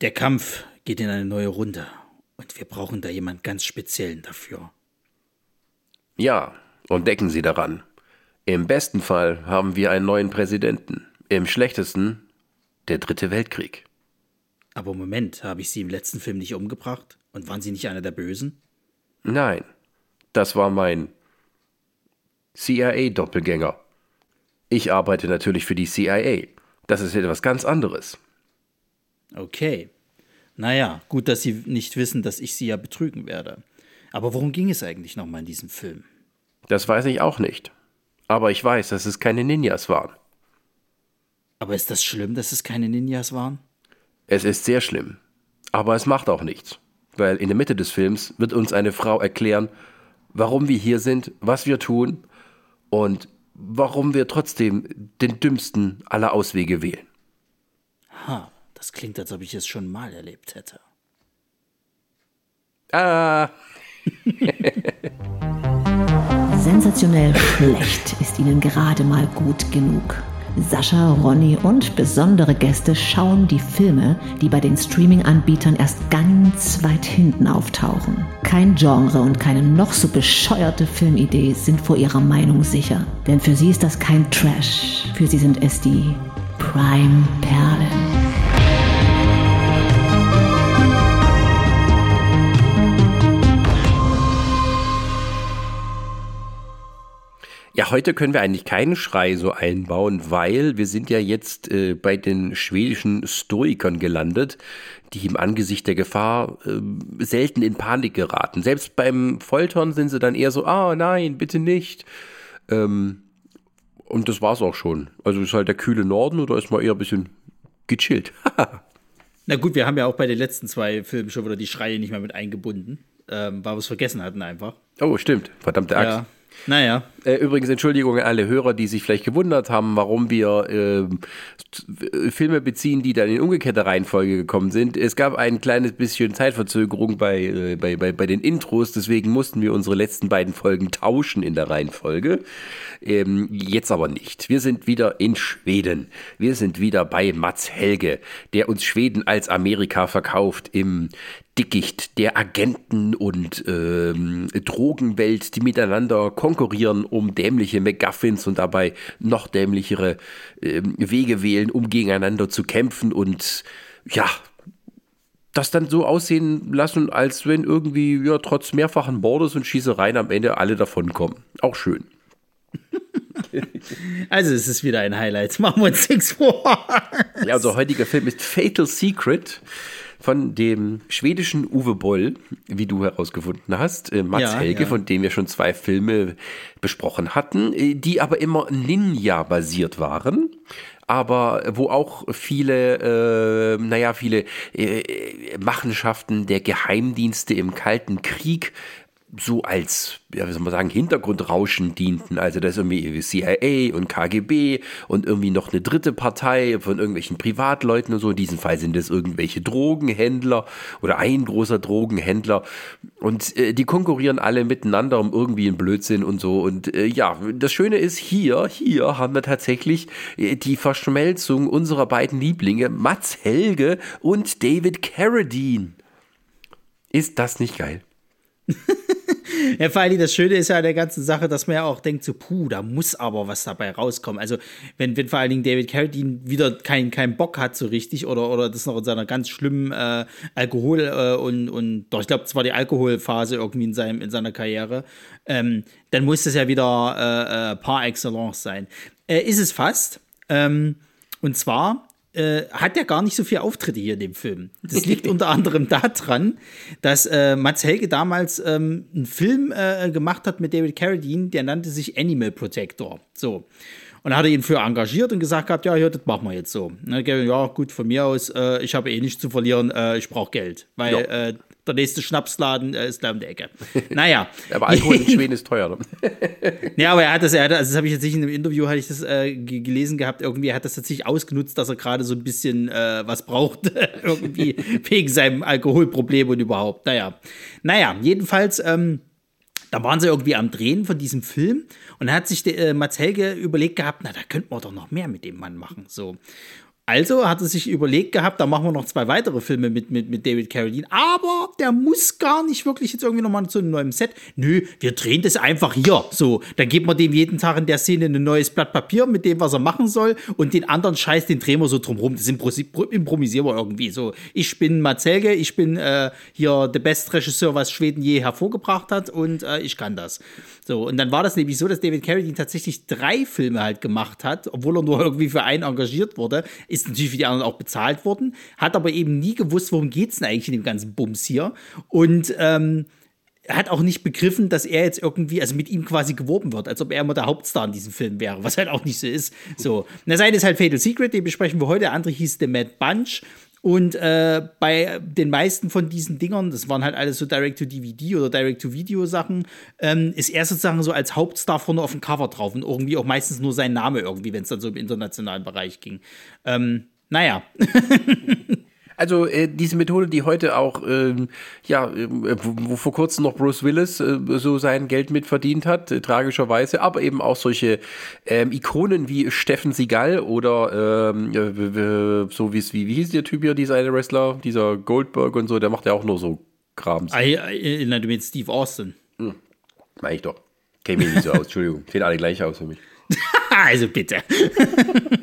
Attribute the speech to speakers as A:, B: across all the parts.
A: Der Kampf geht in eine neue Runde und wir brauchen da jemand ganz Speziellen dafür.
B: Ja, und denken Sie daran. Im besten Fall haben wir einen neuen Präsidenten. Im schlechtesten der dritte Weltkrieg.
A: Aber Moment, habe ich Sie im letzten Film nicht umgebracht? Und waren Sie nicht einer der Bösen?
B: Nein, das war mein CIA-Doppelgänger. Ich arbeite natürlich für die CIA. Das ist etwas ganz anderes.
A: Okay. Naja, gut, dass Sie nicht wissen, dass ich Sie ja betrügen werde. Aber worum ging es eigentlich nochmal in diesem Film?
B: Das weiß ich auch nicht. Aber ich weiß, dass es keine Ninjas waren.
A: Aber ist das schlimm, dass es keine Ninjas waren?
B: Es ist sehr schlimm. Aber es macht auch nichts. Weil in der Mitte des Films wird uns eine Frau erklären, warum wir hier sind, was wir tun und warum wir trotzdem den dümmsten aller Auswege wählen.
A: Ha, das klingt, als ob ich es schon mal erlebt hätte.
B: Ah.
C: Sensationell schlecht ist ihnen gerade mal gut genug. Sascha, Ronny und besondere Gäste schauen die Filme, die bei den Streaming-Anbietern erst ganz weit hinten auftauchen. Kein Genre und keine noch so bescheuerte Filmidee sind vor ihrer Meinung sicher. Denn für sie ist das kein Trash. Für sie sind es die Prime-Perlen.
B: Ja, heute können wir eigentlich keinen Schrei so einbauen, weil wir sind ja jetzt äh, bei den schwedischen Stoikern gelandet, die im Angesicht der Gefahr äh, selten in Panik geraten. Selbst beim Foltern sind sie dann eher so, ah nein, bitte nicht. Ähm, und das war's auch schon. Also ist halt der kühle Norden oder ist mal eher ein bisschen gechillt.
A: Na gut, wir haben ja auch bei den letzten zwei Filmen schon wieder die Schreie nicht mehr mit eingebunden, ähm, weil wir es vergessen hatten einfach.
B: Oh, stimmt. Verdammte Axt.
A: Ja. Naja.
B: Äh, übrigens Entschuldigung an alle Hörer, die sich vielleicht gewundert haben, warum wir äh, Filme beziehen, die dann in umgekehrter Reihenfolge gekommen sind. Es gab ein kleines bisschen Zeitverzögerung bei, äh, bei, bei, bei den Intros, deswegen mussten wir unsere letzten beiden Folgen tauschen in der Reihenfolge. Ähm, jetzt aber nicht. Wir sind wieder in Schweden. Wir sind wieder bei Mats Helge, der uns Schweden als Amerika verkauft im Dickicht der Agenten und ähm, Drogenwelt, die miteinander konkurrieren um dämliche MacGuffins und dabei noch dämlichere ähm, Wege wählen, um gegeneinander zu kämpfen und ja, das dann so aussehen lassen, als wenn irgendwie ja, trotz mehrfachen Mordes und Schießereien am Ende alle davon kommen. Auch schön.
A: Also es ist wieder ein Highlight. Machen wir uns nichts vor.
B: Ja, unser heutiger Film ist Fatal Secret von dem schwedischen Uwe Boll, wie du herausgefunden hast, äh, Mats
A: Ja,
B: Helge,
A: ja.
B: von dem wir schon zwei Filme besprochen hatten, äh, die aber immer Ninja-basiert waren. Aber wo auch viele, äh, naja, viele äh, Machenschaften der Geheimdienste im Kalten Krieg so als, ja, wie soll man sagen, Hintergrundrauschen dienten. Also da ist irgendwie CIA und KGB und irgendwie noch eine dritte Partei von irgendwelchen Privatleuten und so. In diesem Fall sind es irgendwelche Drogenhändler oder ein großer Drogenhändler. Und äh, die konkurrieren alle miteinander um irgendwie einen Blödsinn und so. Und äh, ja, das Schöne ist, hier, hier haben wir tatsächlich äh, die Verschmelzung unserer beiden Lieblinge, Mats Helge und David Carradine. Ist das nicht geil?
A: Ja, vor allem das Schöne ist ja an der ganzen Sache, dass man ja auch denkt, so, puh, da muss aber was dabei rauskommen. Also, wenn, wenn vor allen Dingen David Carradine wieder keinen keinen Bock hat, so richtig, oder, oder das noch in seiner ganz schlimmen äh, Alkohol- äh, und, und doch, ich glaube, das war die Alkoholphase irgendwie in, seinem, in seiner Karriere, ähm, dann muss das ja wieder äh, äh, par excellence sein. Äh, ist es fast. Ähm, und zwar äh, hat er gar nicht so viele Auftritte hier in dem Film. Das liegt unter anderem daran, dass äh, Mats Helge damals ähm, einen Film äh, gemacht hat mit David Carradine, der nannte sich Animal Protector. So. Und hat er ihn für engagiert und gesagt gehabt, ja, ja, das machen wir jetzt so. Ne, ja, gut, von mir aus, äh, ich habe eh nichts zu verlieren, äh, ich brauche Geld. Weil
B: Ja.
A: äh, der nächste Schnapsladen äh, ist da um die Ecke. Naja.
B: Aber Alkohol in Schweden ist teuer. Ne?
A: Ja, aber er hat das, er hat, also das habe ich jetzt nicht in einem Interview, hatte ich das äh, ge- gelesen gehabt, irgendwie hat das tatsächlich ausgenutzt, dass er gerade so ein bisschen äh, was braucht, irgendwie wegen seinem Alkoholproblem und überhaupt. Naja, naja, jedenfalls, ähm, da waren sie irgendwie am Drehen von diesem Film und da hat sich der, äh, Mats Helge überlegt gehabt, na, da könnten wir doch noch mehr mit dem Mann machen, so. Also hat er sich überlegt gehabt, da machen wir noch zwei weitere Filme mit, mit, mit David Carradine, aber der muss gar nicht wirklich jetzt irgendwie nochmal zu einem neuen Set. Nö, wir drehen das einfach hier. So, dann geben wir dem jeden Tag in der Szene ein neues Blatt Papier mit dem, was er machen soll und den anderen Scheiß, den drehen wir so drumherum. Das improvisieren wir irgendwie. So, ich bin Marzelge, ich bin äh, hier der best Regisseur, was Schweden je hervorgebracht hat und äh, ich kann das. So, und dann war das nämlich so, dass David Carradine tatsächlich drei Filme halt gemacht hat, obwohl er nur irgendwie für einen engagiert wurde. Ist ist natürlich für die anderen auch bezahlt worden, hat aber eben nie gewusst, worum geht es denn eigentlich in dem ganzen Bums hier. Und ähm, hat auch nicht begriffen, dass er jetzt irgendwie, also mit ihm quasi geworben wird, als ob er immer der Hauptstar in diesem Film wäre, was halt auch nicht so ist. So. Und der eine ist halt Fatal Secret, den besprechen wir heute. Der andere hieß The Mad Bunch. Und äh, bei den meisten von diesen Dingern, das waren halt alles so Direct-to-DVD oder Direct-to-Video-Sachen, ähm, ist er sozusagen so als Hauptstar vorne auf dem Cover drauf und irgendwie auch meistens nur sein Name irgendwie, wenn es dann so im internationalen Bereich ging. Ähm, naja.
B: Also äh, diese Methode, die heute auch, ähm, ja, äh, wo, vor kurzem noch Bruce Willis äh, so sein Geld mitverdient hat, äh, tragischerweise, aber eben auch solche ähm, Ikonen wie Steffen Seagal oder ähm, äh, so wie wie, wie hieß der Typ hier, dieser eine Wrestler, dieser Goldberg und so, der macht ja auch nur so Krams.
A: Ah, du meinst Steve Austin?
B: Hm. Mach ich doch. Käme nicht so aus, Entschuldigung. Sehen alle gleich aus für mich.
A: also bitte.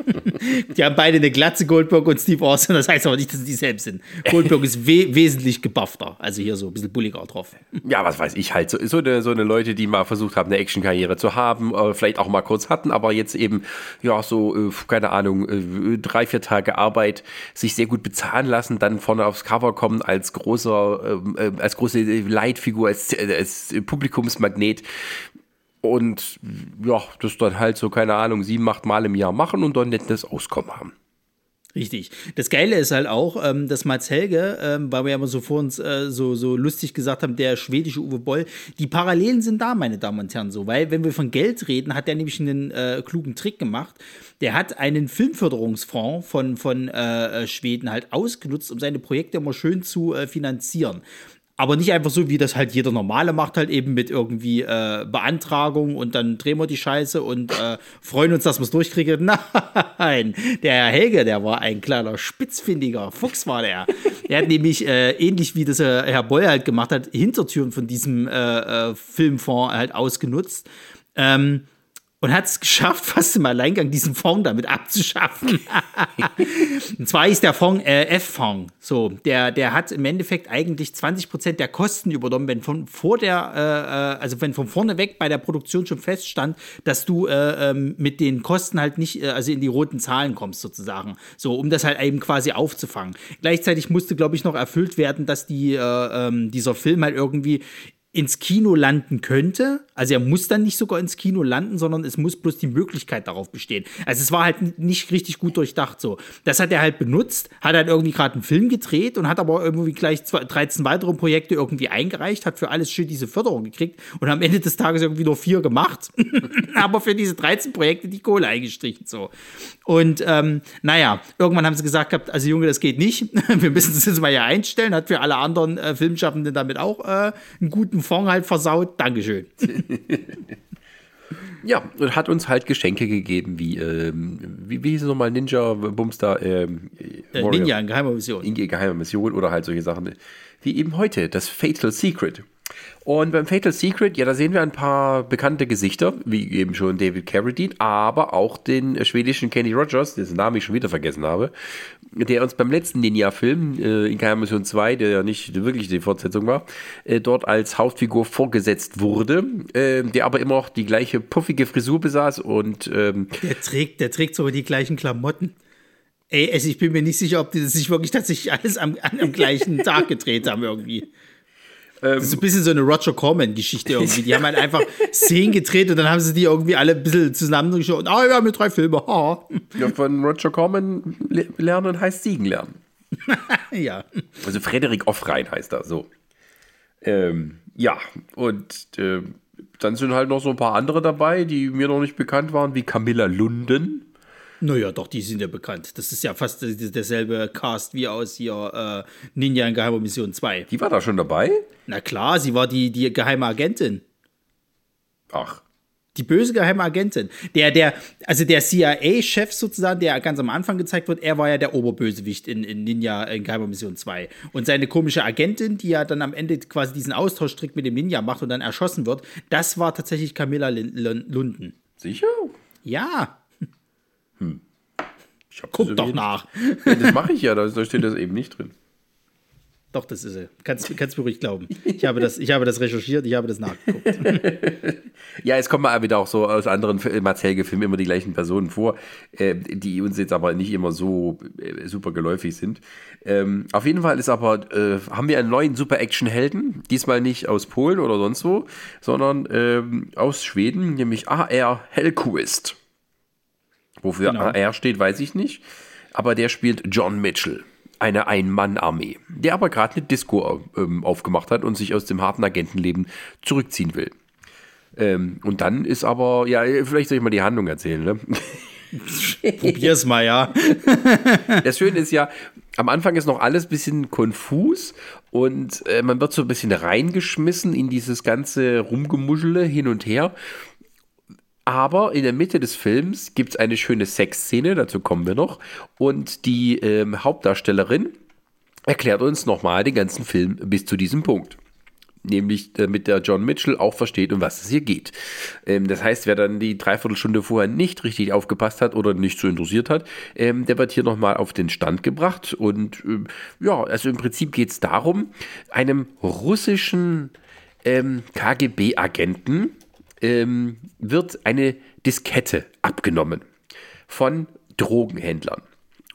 A: die haben beide eine Glatze, Goldberg und Steve Austin. Das heißt aber nicht, dass sie dieselben sind. Goldberg ist we wesentlich gebuffter. Also hier so ein bisschen bulliger drauf.
B: Ja, was weiß ich halt. So, so, eine, so eine Leute, die mal versucht haben, eine Actionkarriere zu haben, äh, vielleicht auch mal kurz hatten, aber jetzt eben, ja, so, äh, keine Ahnung, äh, drei, vier Tage Arbeit sich sehr gut bezahlen lassen, dann vorne aufs Cover kommen als großer, ähm, als große Leitfigur, als, als Publikumsmagnet und ja, das dann halt so, keine Ahnung, sieben, acht Mal im Jahr machen und dann nettes Auskommen haben.
A: Richtig. Das Geile ist halt auch, ähm, dass Mats Helge, ähm, weil wir ja immer so vor uns äh, so, so lustig gesagt haben, der schwedische Uwe Boll, die Parallelen sind da, meine Damen und Herren, so. Weil, wenn wir von Geld reden, hat der nämlich einen äh, klugen Trick gemacht. Der hat einen Filmförderungsfonds von, von äh, äh Schweden halt ausgenutzt, um seine Projekte immer schön zu äh, finanzieren. Aber nicht einfach so, wie das halt jeder Normale macht, halt eben mit irgendwie äh, Beantragung und dann drehen wir die Scheiße und äh, freuen uns, dass wir es durchkriegen. Nein, der Herr Helge, der war ein kleiner spitzfindiger Fuchs, war der. er hat nämlich, äh, ähnlich wie das äh, Herr Boy halt gemacht hat, Hintertüren von diesem äh, äh, Filmfonds halt ausgenutzt. Ähm, und hat es geschafft, fast im Alleingang diesen Fonds damit abzuschaffen. und zwar ist der Fonds äh, F-Fonds. So, der, der hat im Endeffekt eigentlich 20 Prozent der Kosten übernommen, wenn von vor der, äh, äh, also wenn von vorne weg bei der Produktion schon feststand, dass du äh, ähm, mit den Kosten halt nicht, äh, also in die roten Zahlen kommst sozusagen. So, um das halt eben quasi aufzufangen. Gleichzeitig musste, glaube ich, noch erfüllt werden, dass die, äh, ähm, dieser Film halt irgendwie ins Kino landen könnte. Also er muss dann nicht sogar ins Kino landen, sondern es muss bloß die Möglichkeit darauf bestehen. Also es war halt nicht richtig gut durchdacht so. Das hat er halt benutzt, hat halt irgendwie gerade einen Film gedreht und hat aber irgendwie gleich 13 weitere Projekte irgendwie eingereicht, hat für alles schön diese Förderung gekriegt und am Ende des Tages irgendwie nur vier gemacht. aber für diese 13 Projekte die Kohle eingestrichen so. Und ähm, naja, irgendwann haben sie gesagt gehabt, also Junge, das geht nicht. Wir müssen das jetzt mal hier einstellen. Hat für alle anderen äh, Filmschaffenden damit auch äh, einen guten Fond halt versaut. Dankeschön.
B: ja, und hat uns halt Geschenke gegeben, wie, ähm, wie, wie hieß es nochmal, Ninja Bumster? Ähm,
A: äh, Ninja in geheimer Mission.
B: In geheimer Mission oder halt solche Sachen, wie eben heute, das Fatal Secret. Und beim Fatal Secret, ja, da sehen wir ein paar bekannte Gesichter, wie eben schon David Carradine, aber auch den schwedischen Kenny Rogers, dessen Namen ich schon wieder vergessen habe, der uns beim letzten Ninja-Film äh, Mission 2, der ja nicht wirklich die Fortsetzung war, äh, dort als Hauptfigur vorgesetzt wurde, äh, der aber immer noch die gleiche puffige Frisur besaß und ähm,
A: der trägt, der trägt sogar die gleichen Klamotten. Ey, also ich bin mir nicht sicher, ob die sich wirklich tatsächlich alles am, am gleichen Tag gedreht haben irgendwie. Das ist ein bisschen so eine Roger Corman-Geschichte irgendwie. Die haben halt einfach Szenen gedreht und dann haben sie die irgendwie alle ein bisschen zusammengeschaut. Ah, oh, wir haben hier drei Filme. Oh.
B: Ja, von Roger Corman lernen heißt Siegen lernen.
A: ja.
B: Also Frederik Offrein heißt er so. Ähm, ja, und äh, dann sind halt noch so ein paar andere dabei, die mir noch nicht bekannt waren, wie Camilla Lunden.
A: Naja, doch, die sind ja bekannt. Das ist ja fast derselbe Cast wie aus hier äh, Ninja in Geheimer Mission 2.
B: Die war da schon dabei?
A: Na klar, sie war die, die geheime Agentin.
B: Ach.
A: die böse geheime Agentin. Der, der, also der CIA-Chef sozusagen, der ganz am Anfang gezeigt wird, er war ja der Oberbösewicht in, in Ninja in Geheimer Mission 2. Und seine komische Agentin, die ja dann am Ende quasi diesen Austauschtrick mit dem Ninja macht und dann erschossen wird, das war tatsächlich Camilla Lunden.
B: Sicher?
A: Ja. Hm. Guck doch nach.
B: Ja, das mache ich ja, da steht das eben nicht drin.
A: Doch, das ist er. Kannst, kannst du ruhig glauben. Ich habe, das, ich habe das recherchiert, ich habe das nachgeguckt.
B: ja, es kommen mal wieder auch so aus anderen Marcel-Filmen immer die gleichen Personen vor, äh, die uns jetzt aber nicht immer so äh, super geläufig sind. Ähm, auf jeden Fall ist aber, äh, haben wir einen neuen Super-Action-Helden, diesmal nicht aus Polen oder sonst wo, sondern ähm, aus Schweden, nämlich AR Hellquist. Wofür genau. AR steht, weiß ich nicht. Aber der spielt John Mitchell eine Ein-Mann-Armee, der aber gerade eine Disco ähm, aufgemacht hat und sich aus dem harten Agentenleben zurückziehen will. Ähm, und dann ist aber, ja, vielleicht soll ich mal die Handlung erzählen, ne?
A: Probier's mal, ja.
B: das Schöne ist ja, am Anfang ist noch alles ein bisschen konfus und äh, man wird so ein bisschen reingeschmissen in dieses ganze Rumgemuschele hin und her. Aber in der Mitte des Films gibt es eine schöne Sexszene, dazu kommen wir noch. Und die ähm, Hauptdarstellerin erklärt uns nochmal den ganzen Film bis zu diesem Punkt. Nämlich damit der John Mitchell auch versteht, um was es hier geht. Ähm, das heißt, wer dann die Dreiviertelstunde vorher nicht richtig aufgepasst hat oder nicht so interessiert hat, ähm, der wird hier nochmal auf den Stand gebracht. Und ähm, ja, also im Prinzip geht es darum, einem russischen ähm, KGB-Agenten, ähm, wird eine Diskette abgenommen von Drogenhändlern.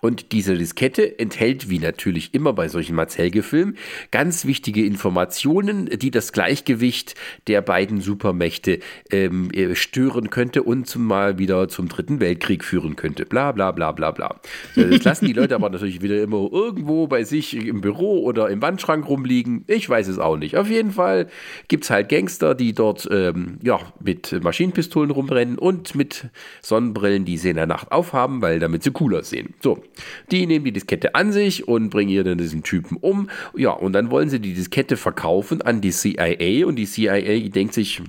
B: Und diese Diskette enthält, wie natürlich immer bei solchen Marcel-Gefilmen, ganz wichtige Informationen, die das Gleichgewicht der beiden Supermächte ähm, äh, stören könnte und zum mal wieder zum Dritten Weltkrieg führen könnte. Bla bla bla bla bla. Das lassen die Leute aber natürlich wieder immer irgendwo bei sich im Büro oder im Wandschrank rumliegen. Ich weiß es auch nicht. Auf jeden Fall gibt es halt Gangster, die dort ähm, ja, mit Maschinenpistolen rumrennen und mit Sonnenbrillen, die sie in der Nacht aufhaben, weil damit sie cooler sehen. So, die nehmen die Diskette an sich und bringen ihr dann diesen Typen um. Ja, und dann wollen sie die Diskette verkaufen an die CIA und die CIA denkt sich,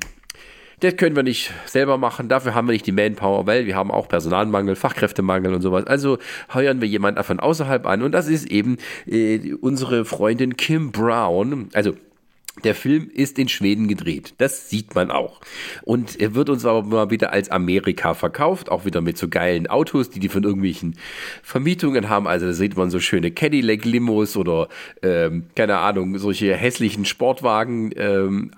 B: das können wir nicht selber machen, dafür haben wir nicht die Manpower, weil wir haben auch Personalmangel, Fachkräftemangel und sowas. Also heuern wir jemanden von außerhalb an und das ist eben äh, unsere Freundin Kim Brown, also der Film ist in Schweden gedreht. Das sieht man auch. Und er wird uns aber mal wieder als Amerika verkauft, auch wieder mit so geilen Autos, die die von irgendwelchen Vermietungen haben. Also da sieht man so schöne Cadillac-Limos oder, ähm, keine Ahnung, solche hässlichen Sportwagen, ähm,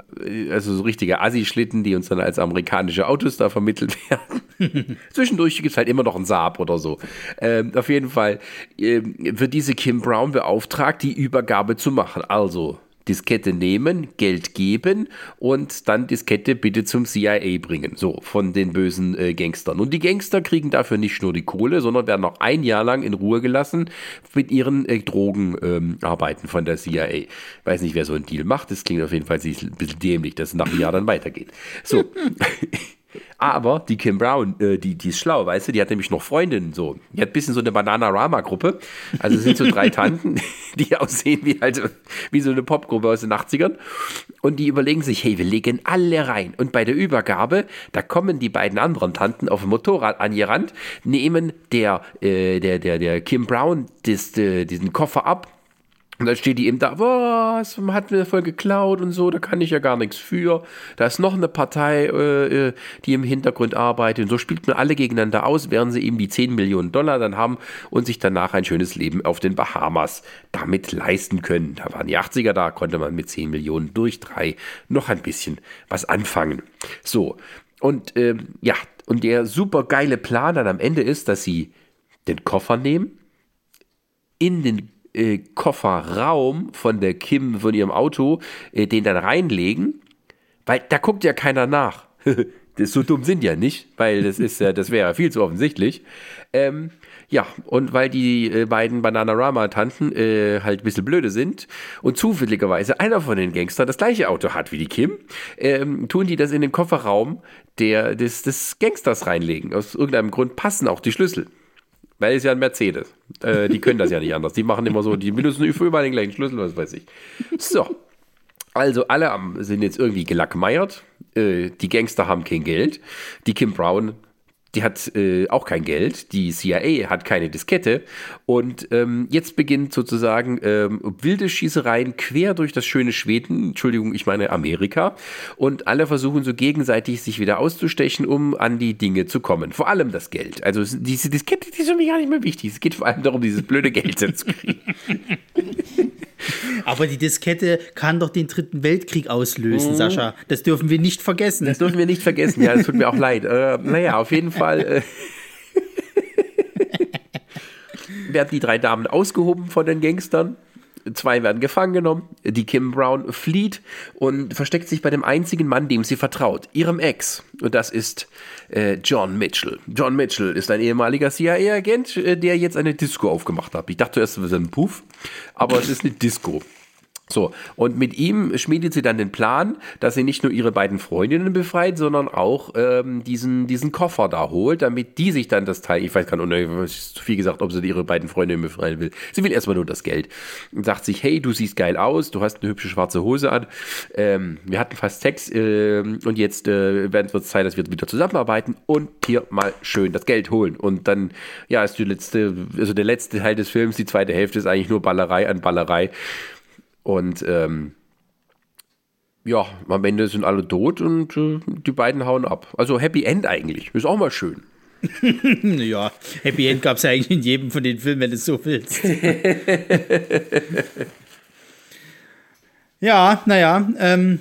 B: also so richtige Assi-Schlitten, die uns dann als amerikanische Autos da vermittelt werden. Zwischendurch gibt es halt immer noch einen Saab oder so. Ähm, auf jeden Fall ähm, wird diese Kim Brown beauftragt, die Übergabe zu machen. Also Diskette nehmen, Geld geben und dann Diskette bitte zum CIA bringen. So, von den bösen äh, Gangstern. Und die Gangster kriegen dafür nicht nur die Kohle, sondern werden noch ein Jahr lang in Ruhe gelassen mit ihren äh, Drogenarbeiten ähm, von der CIA. Weiß nicht, wer so einen Deal macht. Das klingt auf jeden Fall ein bisschen dämlich, dass es nach einem Jahr dann weitergeht. So. Aber die Kim Brown, äh, die, die ist schlau, weißt du, die hat nämlich noch Freundinnen so. Die hat ein bisschen so eine Bananarama-Gruppe. Also es sind so drei Tanten, die aussehen wie halt wie so eine Popgruppe aus den 80ern. Und die überlegen sich, hey, wir legen alle rein. Und bei der Übergabe, da kommen die beiden anderen Tanten auf dem Motorrad angerannt, nehmen der, äh, der, der, der Kim Brown des, äh, diesen Koffer ab und dann steht die eben da, was, hat mir voll geklaut und so, da kann ich ja gar nichts für. Da ist noch eine Partei, äh, äh, die im Hintergrund arbeitet. Und so spielt man alle gegeneinander aus, während sie eben die 10 Millionen Dollar dann haben und sich danach ein schönes Leben auf den Bahamas damit leisten können. Da waren die 80er, da konnte man mit 10 Millionen durch drei noch ein bisschen was anfangen. So, und ähm, ja, und der super geile Plan dann am Ende ist, dass sie den Koffer nehmen, in den äh, Kofferraum von der Kim, von ihrem Auto, äh, den dann reinlegen, weil da guckt ja keiner nach. das, so dumm sind ja nicht, weil das ist ja, das wäre ja viel zu offensichtlich. Ähm, ja, und weil die äh, beiden Bananarama-Tanten äh, halt ein bisschen blöde sind und zufälligerweise einer von den Gangstern das gleiche Auto hat wie die Kim, ähm, tun die das in den Kofferraum der, des, des Gangsters reinlegen. Aus irgendeinem Grund passen auch die Schlüssel. Weil es ja ein Mercedes. Äh, die können das ja nicht anders. Die machen immer so, die benutzen überall den gleichen Schlüssel, was weiß ich. So. Also alle sind jetzt irgendwie gelackmeiert. Äh, die Gangster haben kein Geld. Die Kim Brown, die hat äh, auch kein Geld. Die CIA hat keine Diskette. Und ähm, jetzt beginnt sozusagen ähm, wilde Schießereien quer durch das schöne Schweden, Entschuldigung, ich meine Amerika. Und alle versuchen so gegenseitig sich wieder auszustechen, um an die Dinge zu kommen. Vor allem das Geld. Also es- diese Diskette, die ist für mich gar nicht mehr wichtig. Es geht vor allem darum, dieses blöde Geld zu kriegen.
A: Aber die Diskette kann doch den Dritten Weltkrieg auslösen, Sascha. Das dürfen wir nicht vergessen.
B: Das dürfen wir nicht vergessen. Ja, das tut mir auch leid. Äh, naja, auf jeden Fall äh, werden die drei Damen ausgehoben von den Gangstern. Zwei werden gefangen genommen. Die Kim Brown flieht und versteckt sich bei dem einzigen Mann, dem sie vertraut, ihrem Ex. Und das ist äh, John Mitchell. John Mitchell ist ein ehemaliger CIA-Agent, äh, der jetzt eine Disco aufgemacht hat. Ich dachte erst, es ist ein Puff, aber es ist eine Disco. So, und mit ihm schmiedet sie dann den Plan, dass sie nicht nur ihre beiden Freundinnen befreit, sondern auch ähm, diesen, diesen Koffer da holt, damit die sich dann das Teil, ich weiß gar nicht, zu viel gesagt, ob sie ihre beiden Freundinnen befreien will. Sie will erstmal nur das Geld. Und sagt sich, hey, du siehst geil aus, du hast eine hübsche schwarze Hose an, ähm, wir hatten fast Sex ähm, und jetzt äh, wird es Zeit, dass wir wieder zusammenarbeiten und hier mal schön das Geld holen. Und dann, ja, ist die letzte, also der letzte Teil des Films, die zweite Hälfte ist eigentlich nur Ballerei an Ballerei. Und ähm, ja, am Ende sind alle tot und äh, die beiden hauen ab. Also Happy End eigentlich. Ist auch mal schön.
A: Ja, Happy End gab es ja eigentlich in jedem von den Filmen, wenn du es so willst. ja, naja, ähm,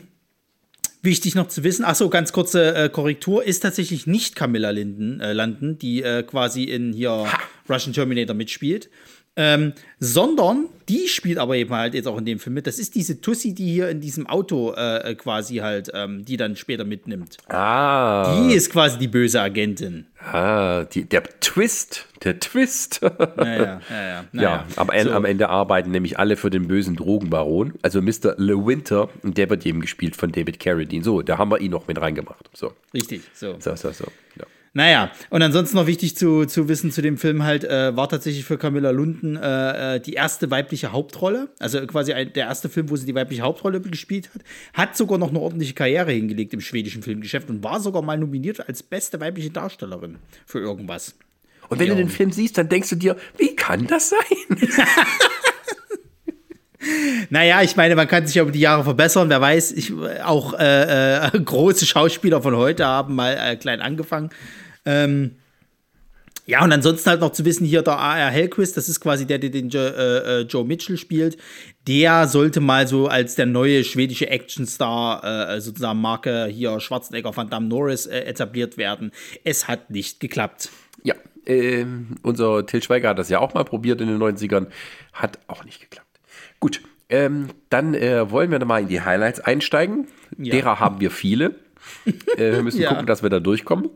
A: wichtig noch zu wissen, ach so, ganz kurze äh, Korrektur, ist tatsächlich nicht Camilla Linden, äh, Landen, die äh, quasi in hier Russian Terminator mitspielt. Ähm, sondern die spielt aber eben halt jetzt auch in dem Film mit. Das ist diese Tussi, die hier in diesem Auto äh, quasi halt, ähm, die dann später mitnimmt.
B: Ah,
A: Die ist quasi die böse Agentin.
B: ah die, der Twist, der Twist.
A: Ja, ja, ja. ja. Naja.
B: am,
A: So.
B: am Ende arbeiten nämlich alle für den bösen Drogenbaron. Also Mr. Le Winter, und der wird eben gespielt von David Carradine. So, da haben wir ihn noch mit reingemacht. So,
A: Richtig, so.
B: so, so, so. Ja.
A: Naja, und ansonsten noch wichtig zu, zu wissen zu dem Film halt, äh, war tatsächlich für Camilla Lunden äh, äh, die erste weibliche Hauptrolle. Also quasi ein, der erste Film, wo sie die weibliche Hauptrolle gespielt hat. Hat sogar noch eine ordentliche Karriere hingelegt im schwedischen Filmgeschäft und war sogar mal nominiert als beste weibliche Darstellerin für irgendwas.
B: Und wenn
A: Ja.
B: du den Film siehst, dann denkst du dir, wie kann das sein?
A: Naja, ich meine, man kann sich ja über die Jahre verbessern. Wer weiß, ich, auch äh, äh, große Schauspieler von heute haben mal äh, klein angefangen. Ähm, ja, und ansonsten halt noch zu wissen, hier der A.R. Hellquist, das ist quasi der, der den jo, äh, äh, Joe Mitchell spielt. Der sollte mal so als der neue schwedische Actionstar, äh, sozusagen Marke hier Schwarzenegger, Van Damme, Norris äh, etabliert werden. Es hat nicht geklappt.
B: Ja, ähm, unser Till Schweiger hat das ja auch mal probiert in den 90ern. Hat auch nicht geklappt. Gut, ähm, dann äh, wollen wir mal in die Highlights einsteigen.
A: Ja.
B: Derer haben wir viele. äh, wir müssen
A: Ja.
B: gucken, dass wir da durchkommen.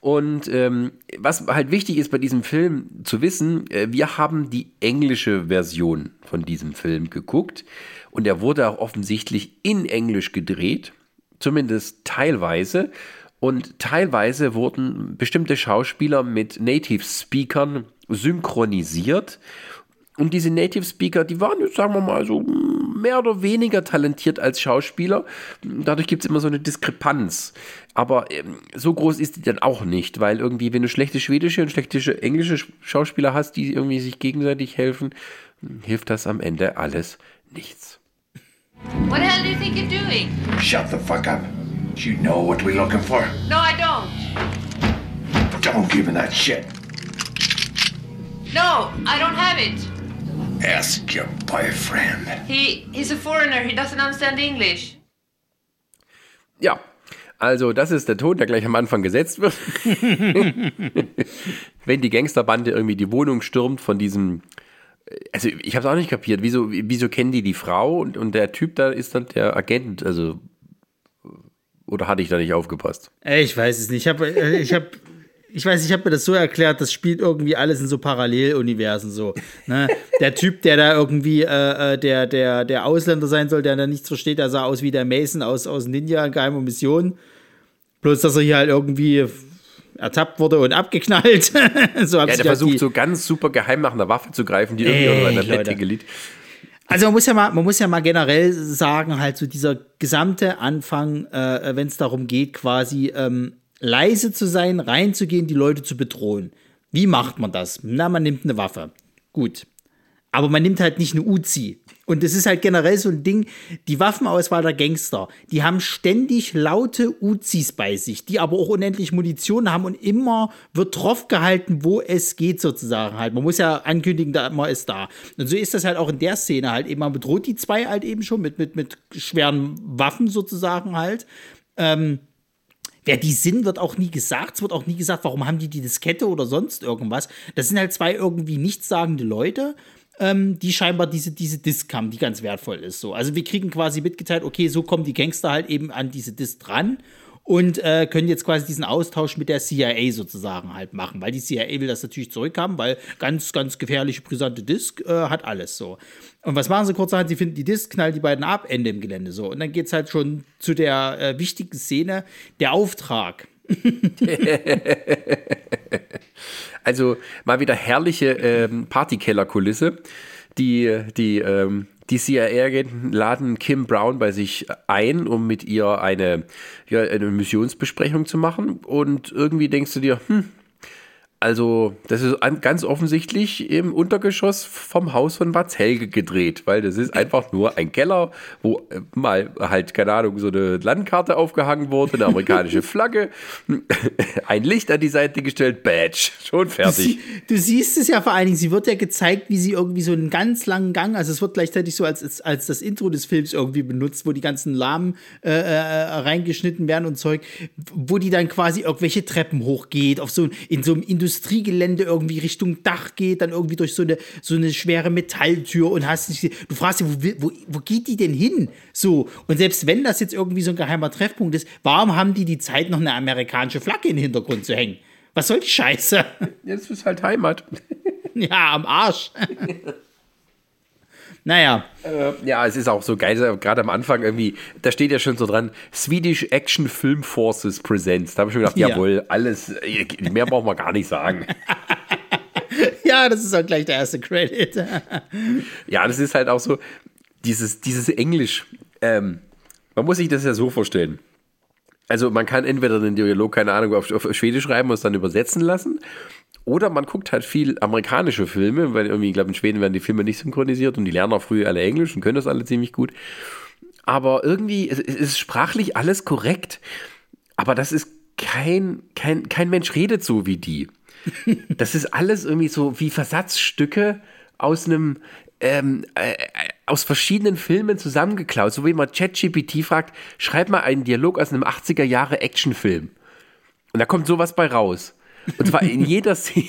B: Und ähm, was halt wichtig ist bei diesem Film zu wissen, äh, wir haben die englische Version von diesem Film geguckt und er wurde auch offensichtlich in Englisch gedreht, zumindest teilweise. Und teilweise wurden bestimmte Schauspieler mit Native Speakern synchronisiert. Und diese Native Speaker, die waren, jetzt, sagen wir mal, so mehr oder weniger talentiert als Schauspieler. Dadurch gibt es immer so eine Diskrepanz. Aber ähm, so groß ist die dann auch nicht, weil irgendwie, wenn du schlechte schwedische und schlechte englische Sch- Schauspieler hast, die irgendwie sich gegenseitig helfen, hilft das am Ende alles nichts.
D: What the hell do you think you're doing?
E: Shut the fuck up. You know what we're looking for?
D: No, I don't.
E: Don't give him that shit.
D: No, I don't have it.
E: Ask your boyfriend.
D: He he's a foreigner. He doesn't understand English.
B: Ja, also das ist der Ton, der gleich am Anfang gesetzt wird. Wenn die Gangsterbande irgendwie die Wohnung stürmt von diesem, also ich habe es auch nicht kapiert, wieso, wieso kennen die die Frau und, und der Typ da ist dann der Agent, also oder hatte ich da nicht aufgepasst?
A: Ey, Ich weiß es nicht. Ich habe, ich habe, ich weiß, ich habe mir das so erklärt, das spielt irgendwie alles in so Paralleluniversen so. Ne? Der Typ, der da irgendwie äh, äh, der, der, der Ausländer sein soll, der da nichts versteht, der sah aus wie der Mason aus, aus Ninja in geheimer Mission. Bloß, dass er hier halt irgendwie ertappt wurde und abgeknallt. so
B: Ja, der
A: halt
B: versucht
A: die,
B: so ganz super geheim nach einer Waffe zu greifen, die irgendwie unter einer. Bettdecke liegt.
A: Also man muss ja mal, man muss ja mal generell sagen, halt so dieser gesamte Anfang, äh, wenn es darum geht, quasi ähm, leise zu sein, reinzugehen, die Leute zu bedrohen. Wie macht man das? Na, man nimmt eine Waffe. Gut. Aber man nimmt halt nicht eine Uzi. Und das ist halt generell so ein Ding, die Waffenauswahl der Gangster, die haben ständig laute Uzis bei sich, die aber auch unendlich Munition haben und immer wird drauf gehalten, wo es geht sozusagen halt. Man muss ja ankündigen, da man ist da. Und so ist das halt auch in der Szene halt eben. Man bedroht die zwei halt eben schon mit, mit, mit schweren Waffen sozusagen halt. Ähm, Wer die sind, wird auch nie gesagt. Es wird auch nie gesagt, warum haben die die Diskette oder sonst irgendwas. Das sind halt zwei irgendwie nichtssagende Leute, ähm, die scheinbar diese, diese Disk haben, die ganz wertvoll ist. So. Also wir kriegen quasi mitgeteilt, okay, so kommen die Gangster halt eben an diese Disk dran und äh, können jetzt quasi diesen Austausch mit der CIA sozusagen halt machen, weil die CIA will das natürlich zurückhaben, weil ganz, ganz gefährliche, brisante Disk äh, hat alles so. Und was machen sie kurzerhand? Sie finden die Disk, knallen die beiden ab, Ende im Gelände so. Und dann geht es halt schon zu der äh, wichtigen Szene, der Auftrag.
B: also mal wieder herrliche ähm, Partykellerkulisse. Die, die, ähm, die CIA-Agenten laden Kim Brown bei sich ein, um mit ihr eine, ja, eine Missionsbesprechung zu machen. Und irgendwie denkst du dir, hm, also, das ist ganz offensichtlich im Untergeschoss vom Haus von Bad Helge gedreht, weil das ist einfach nur ein Keller, wo äh, mal halt, keine Ahnung, so eine Landkarte aufgehangen wurde, eine amerikanische Flagge, ein Licht an die Seite gestellt, Badge, schon fertig.
A: Du, du, siehst es ja vor allen Dingen, sie wird ja gezeigt, wie sie irgendwie so einen ganz langen Gang, also es wird gleichzeitig so als, als das Intro des Films irgendwie benutzt, wo die ganzen Lahmen äh, äh, reingeschnitten werden und Zeug, wo die dann quasi irgendwelche Treppen hochgeht, auf so, in so einem Industrie Industriegelände irgendwie Richtung Dach geht, dann irgendwie durch so eine, so eine schwere Metalltür und hast dich, du fragst dich, wo, wo, wo geht die denn hin? So, und selbst wenn das jetzt irgendwie so ein geheimer Treffpunkt ist, warum haben die die Zeit, noch eine amerikanische Flagge in den Hintergrund zu hängen? Was soll die Scheiße?
B: Jetzt ist halt Heimat.
A: ja, am Arsch. Naja.
B: Äh, ja, es ist auch so geil, gerade am Anfang irgendwie, da steht ja schon so dran, Swedish Action Film Forces Presents. Da habe ich schon gedacht, ja. jawohl, alles, äh, mehr brauchen wir gar nicht sagen.
A: ja, das ist auch gleich der erste Credit.
B: ja, das ist halt auch so, dieses, dieses Englisch. Ähm, man muss sich das ja so vorstellen. Also man kann entweder den Dialog, keine Ahnung, auf, auf Schwedisch schreiben und es dann übersetzen lassen. Oder man guckt halt viel amerikanische Filme, weil irgendwie, ich glaube, in Schweden werden die Filme nicht synchronisiert und die lernen auch früher alle Englisch und können das alle ziemlich gut. Aber irgendwie es, es ist sprachlich alles korrekt. Aber das ist kein, kein, kein Mensch redet so wie die. Das ist alles irgendwie so wie Versatzstücke aus einem, ähm, äh, aus verschiedenen Filmen zusammengeklaut. So wie man ChatGPT fragt, schreib mal einen Dialog aus einem 80er Jahre Actionfilm. Und da kommt sowas bei raus. Und zwar in jeder Szene.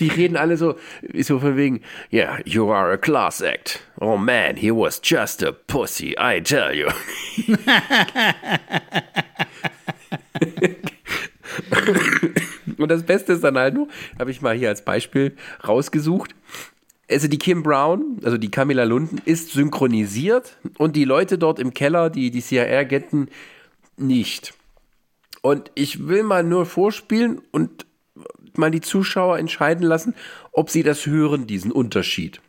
B: Die reden alle so, so von wegen, yeah, you are a class act. Oh man, he was just a pussy, I tell you. Und das Beste ist dann halt nur, habe ich mal hier als Beispiel rausgesucht. Also die Kim Brown, also die Camilla Lunden, ist synchronisiert und die Leute dort im Keller, die, die CIA-Agenten, nicht. Und ich will mal nur vorspielen und mal die Zuschauer entscheiden lassen, ob sie das hören, diesen Unterschied.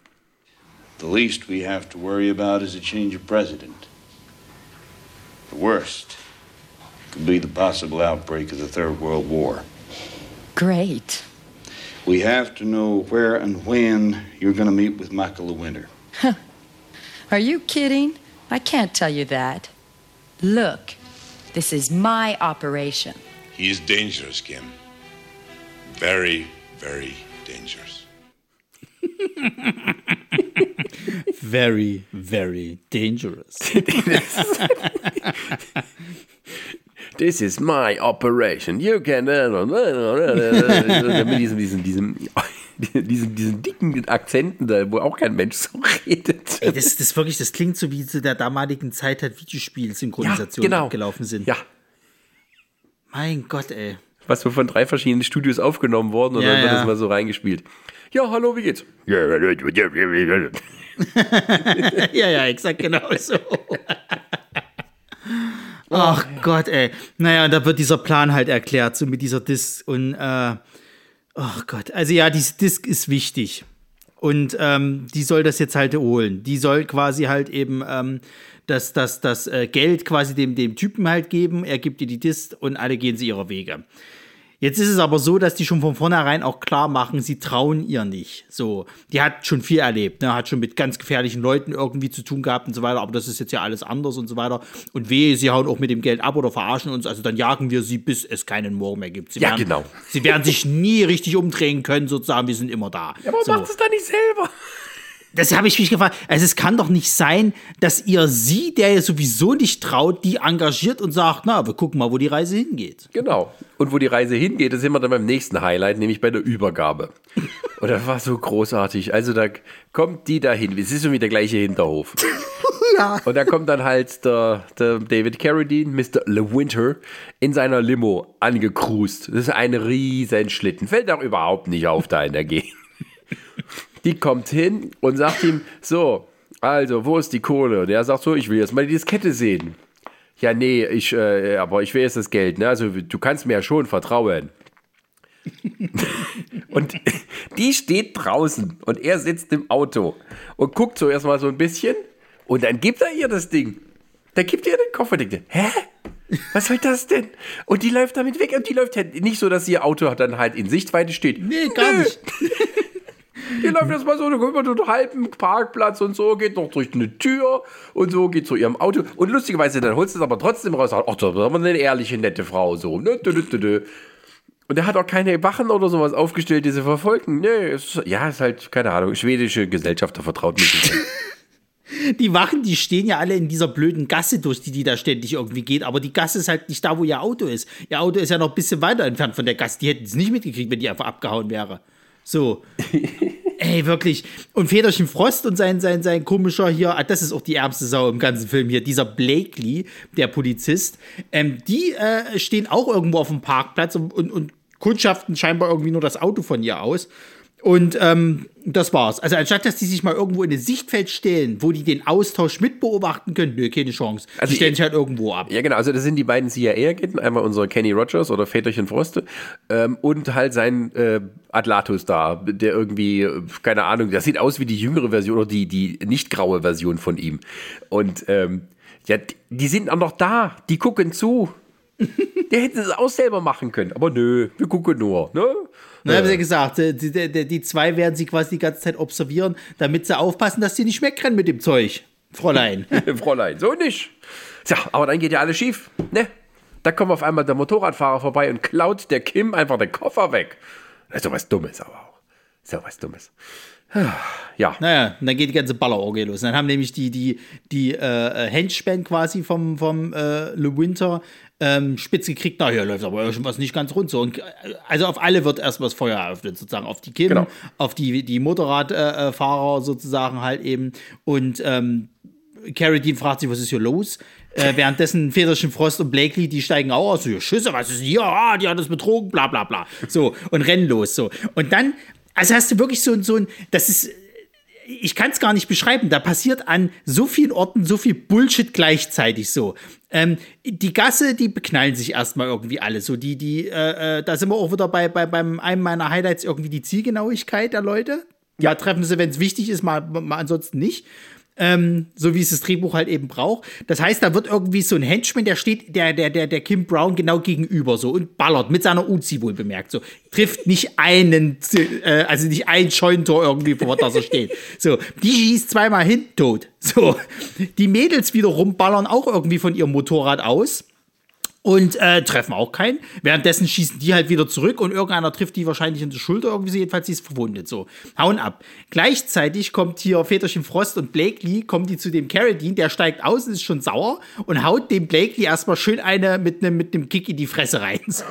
F: The least we have to worry about is a change of president. The worst could be the possible outbreak of the Third World War.
G: Great.
F: We have to know where and when you're going to meet with Michael the Winter.
G: Are you kidding? I can't tell you that. Look, This is my operation.
E: He is dangerous, Kim. Very, very dangerous.
A: very, very dangerous.
B: This is my operation. You can. mit diesem, diesem, diesem diesen, diesen dicken Akzenten da, wo auch kein Mensch so redet.
A: Ey, das, das wirklich, das klingt so wie zu der damaligen Zeit halt Videospiel-Synchronisationen
B: ja, genau.
A: gelaufen sind.
B: Ja.
A: Mein Gott, ey.
B: Was so von drei verschiedenen Studios aufgenommen worden und ja, dann wird ja. das mal so reingespielt. Ja, hallo, wie geht's?
A: ja, ja, exakt genau so. Ach oh, Gott, ey. Naja, und da wird dieser Plan halt erklärt, so mit dieser Dis und äh, Oh Gott, also ja, diese Disk ist wichtig. Und ähm, die soll das jetzt halt holen. Die soll quasi halt eben ähm, das, das, das äh, Geld quasi dem, dem Typen halt geben. Er gibt ihr die Dist und alle gehen sie ihrer Wege. Jetzt ist es aber so, dass die schon von vornherein auch klar machen, sie trauen ihr nicht. So, die hat schon viel erlebt, ne? hat schon mit ganz gefährlichen Leuten irgendwie zu tun gehabt und so weiter, aber das ist jetzt ja alles anders und so weiter. Und wehe, sie hauen auch mit dem Geld ab oder verarschen uns, also dann jagen wir sie, bis es keinen Morgen mehr gibt. Sie
B: Ja,
A: werden,
B: genau.
A: Sie werden sich nie richtig umdrehen können, sozusagen, wir sind immer da.
B: Ja, aber
A: so.
B: macht es da nicht selber.
A: Das habe ich mich gefragt. Also es kann doch nicht sein, dass ihr sie, der ihr sowieso nicht traut, die engagiert und sagt, na, wir gucken mal, wo die Reise hingeht.
B: Genau. Und wo die Reise hingeht, das sind wir dann beim nächsten Highlight, nämlich bei der Übergabe. Und das war so großartig. Also da kommt die dahin. Es ist irgendwie der gleiche Hinterhof.
A: Ja.
B: Und da kommt dann halt der, der David Carradine, Mr. LeWinter, in seiner Limo angecruised. Das ist ein riesen Schlitten. Fällt auch überhaupt nicht auf da in der Gegend. Die kommt hin und sagt ihm, so, also, wo ist die Kohle? Und er sagt so, ich will jetzt mal die Diskette sehen. Ja, nee, ich, äh, aber ich will jetzt das Geld, ne? Also, du kannst mir ja schon vertrauen. und die steht draußen und er sitzt im Auto und guckt so erstmal so ein bisschen und dann gibt er ihr das Ding. Da gibt er ihr den Koffer. Denkt, er, hä? Was soll das denn? Und die läuft damit weg. Und die läuft halt nicht so, dass ihr Auto dann halt in Sichtweite steht.
A: Nee, gar
B: Nö.
A: nicht.
B: Die läuft jetzt mal so über den halben Parkplatz und so, geht noch durch eine Tür und so, geht zu ihrem Auto. Und lustigerweise, dann holst du es aber trotzdem raus. Ach, das ist aber eine ehrliche, nette Frau, so. Ne? Und er hat auch keine Wachen oder sowas aufgestellt, die sie verfolgen. Nee, ist, ja, ist halt, keine Ahnung, schwedische Gesellschafter vertraut mit.
A: Die Wachen, die stehen ja alle in dieser blöden Gasse, durch die die da ständig irgendwie geht. Aber die Gasse ist halt nicht da, wo ihr Auto ist. Ihr Auto ist ja noch ein bisschen weiter entfernt von der Gasse. Die hätten es nicht mitgekriegt, wenn die einfach abgehauen wäre. So. Ey, wirklich. Und Federchen Frost und sein, sein, sein komischer hier, ah, das ist auch die ärmste Sau im ganzen Film hier, dieser Blakely, der Polizist, ähm, die äh, stehen auch irgendwo auf dem Parkplatz und, und, und kundschaften scheinbar irgendwie nur das Auto von ihr aus. Und ähm, das war's. Also anstatt, dass die sich mal irgendwo in ein Sichtfeld stellen, wo die den Austausch mit beobachten können, nö, keine Chance.
B: Also
A: die stellen
B: ich-
A: sich halt irgendwo ab.
B: Ja, genau. Also das sind die beiden CIA-Agenten. Einmal unser Kenny Rogers oder Väterchen Froste ähm, und halt sein äh, Atlatus da, der irgendwie, äh, keine Ahnung, das sieht aus wie die jüngere Version oder die, die nicht graue Version von ihm. Und ähm, ja, die- die sind auch noch da. Die gucken zu. Der hätte es auch selber machen können. Aber nö, wir gucken nur. Ne?
A: Dann haben sie ja gesagt, äh, die, die, die zwei werden sie quasi die ganze Zeit observieren, damit sie aufpassen, dass sie nicht wegrennen mit dem Zeug. Fräulein.
B: Fräulein, so nicht. Tja, aber dann geht ja alles schief, ne? Da kommt auf einmal der Motorradfahrer vorbei und klaut der Kim einfach den Koffer weg. Das ist doch was Dummes aber auch. So was Dummes. Ja,
A: Naja, und dann geht die ganze Ballerorgie los. Und dann haben nämlich die, die, die äh, äh, Henchmen quasi vom, vom äh, Le Winter ähm, spitz gekriegt, na, hier läuft aber irgendwas nicht ganz rund. So. Und, äh, also auf alle wird erstmal das Feuer eröffnet, sozusagen. Auf die Kim,
B: Genau.
A: auf die, die Motorradfahrer äh, Fahrer sozusagen halt eben. Und ähm, Carradine fragt sich, was ist hier los? Äh, währenddessen Federchen Frost und Blakely, die steigen auch aus, so, Schüsse, was ist denn hier? Ah, die hat uns betrogen, bla bla bla. So, und rennen los. So. Und dann, also hast du wirklich so, ein- so ein, das ist, ich kann es gar nicht beschreiben. Da passiert an so vielen Orten so viel Bullshit gleichzeitig so. Ähm, die Gasse, die beknallen sich erstmal irgendwie alle. So, die, die, äh, äh, da sind wir auch wieder bei, bei beim einem meiner Highlights irgendwie die Zielgenauigkeit der Leute. Ja, treffen sie, wenn es wichtig ist, mal, mal ansonsten nicht. Ähm, so wie es das Drehbuch halt eben braucht. Das heißt, da wird irgendwie so ein Henchman, der steht der, der, der, der Kim Brown genau gegenüber so und ballert mit seiner Uzi wohl bemerkt. So, trifft nicht einen, äh, also nicht ein Scheunentor irgendwie, vor das er steht. So, die schießt zweimal hin, tot. So, die Mädels wiederum ballern auch irgendwie von ihrem Motorrad aus. Und äh, treffen auch keinen. Währenddessen schießen die halt wieder zurück und irgendeiner trifft die wahrscheinlich in die Schulter irgendwie, jedenfalls sie ist verwundet. So, hauen ab. Gleichzeitig kommt hier Väterchen Frost und Blakely, kommen die zu dem Carradine, der steigt aus und ist schon sauer und haut dem Blakely erstmal schön eine mit einem mit einem Kick in die Fresse rein. So.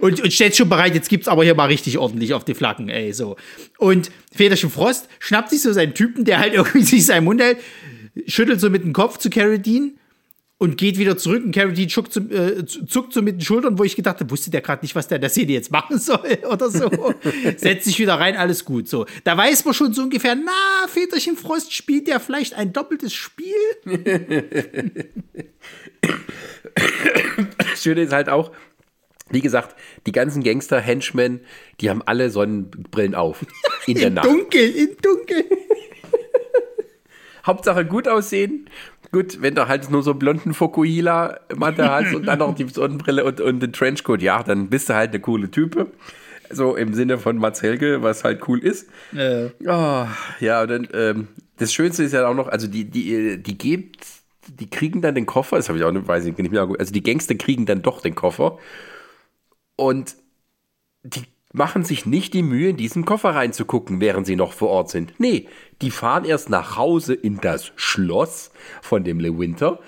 A: Und, und steht schon bereit, jetzt gibt's aber hier mal richtig ordentlich auf die Flaggen, ey, so. Und Väterchen Frost schnappt sich so seinen Typen, der halt irgendwie sich seinen Mund hält, schüttelt so mit dem Kopf zu Carradine und geht wieder zurück und Carradine zuckt, so, äh, zuckt so mit den Schultern, wo ich gedacht habe, wusste der gerade nicht, was der der Szene jetzt machen soll oder so. Setzt sich wieder rein, alles gut. So, da weiß man schon so ungefähr, na, Väterchen Frost spielt ja vielleicht ein doppeltes Spiel.
B: das Schöne ist halt auch, Wie gesagt, die ganzen Gangster-Henchmen, die haben alle Sonnenbrillen auf. In der
A: In
B: Nacht.
A: dunkel, in dunkel.
B: Hauptsache gut aussehen. Gut, wenn du halt nur so einen blonden Fokuhila-Matte hast und dann noch die Sonnenbrille und, und den Trenchcoat, ja, dann bist du halt eine coole Type. So im Sinne von Mats Helge, was halt cool ist.
A: Äh,
B: Oh, ja, und dann, ähm, das Schönste ist ja auch noch, also die, die, die gibt, die kriegen dann den Koffer, das habe ich auch nicht, weiß ich nicht mehr, also die Gangster kriegen dann doch den Koffer und die machen sich nicht die Mühe, in diesen Koffer reinzugucken, während sie noch vor Ort sind. Nee, die fahren erst nach Hause in das Schloss von dem Le Winter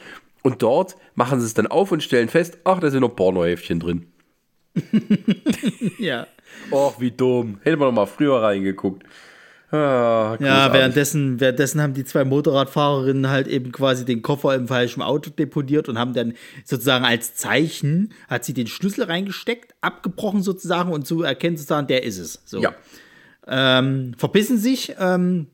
B: und dort machen sie es dann auf und stellen fest, ach, da sind noch Pornohäftchen drin.
A: ja.
B: Och, wie dumm. Hätten wir noch mal früher reingeguckt. Ah,
A: Ja, währenddessen, währenddessen haben die zwei Motorradfahrerinnen halt eben quasi den Koffer im falschen Auto deponiert und haben dann sozusagen als Zeichen, hat sie den Schlüssel reingesteckt, abgebrochen sozusagen und zu erkennen sozusagen, der ist es. So.
B: Ja.
A: Ähm, verbissen sich ähm,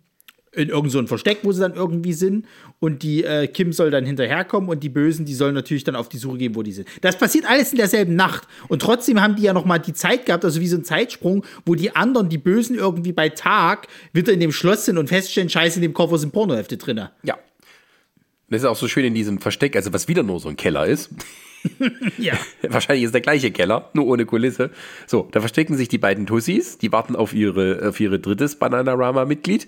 A: in irgend so Versteck, wo sie dann irgendwie sind. Und die äh, Kim soll dann hinterherkommen und die Bösen, die sollen natürlich dann auf die Suche gehen, wo die sind. Das passiert alles in derselben Nacht. Und trotzdem haben die ja noch mal die Zeit gehabt, also wie so ein Zeitsprung, wo die anderen, die Bösen, irgendwie bei Tag wieder in dem Schloss sind und feststellen, scheiße, in dem Koffer sind Pornohefte drin.
B: Ja. Das ist auch so schön in diesem Versteck, also was wieder nur so ein Keller ist.
A: Ja.
B: Wahrscheinlich ist der gleiche Keller, nur ohne Kulisse. So, da verstecken sich die beiden Tussis, die warten auf ihre, auf ihre drittes Bananarama-Mitglied.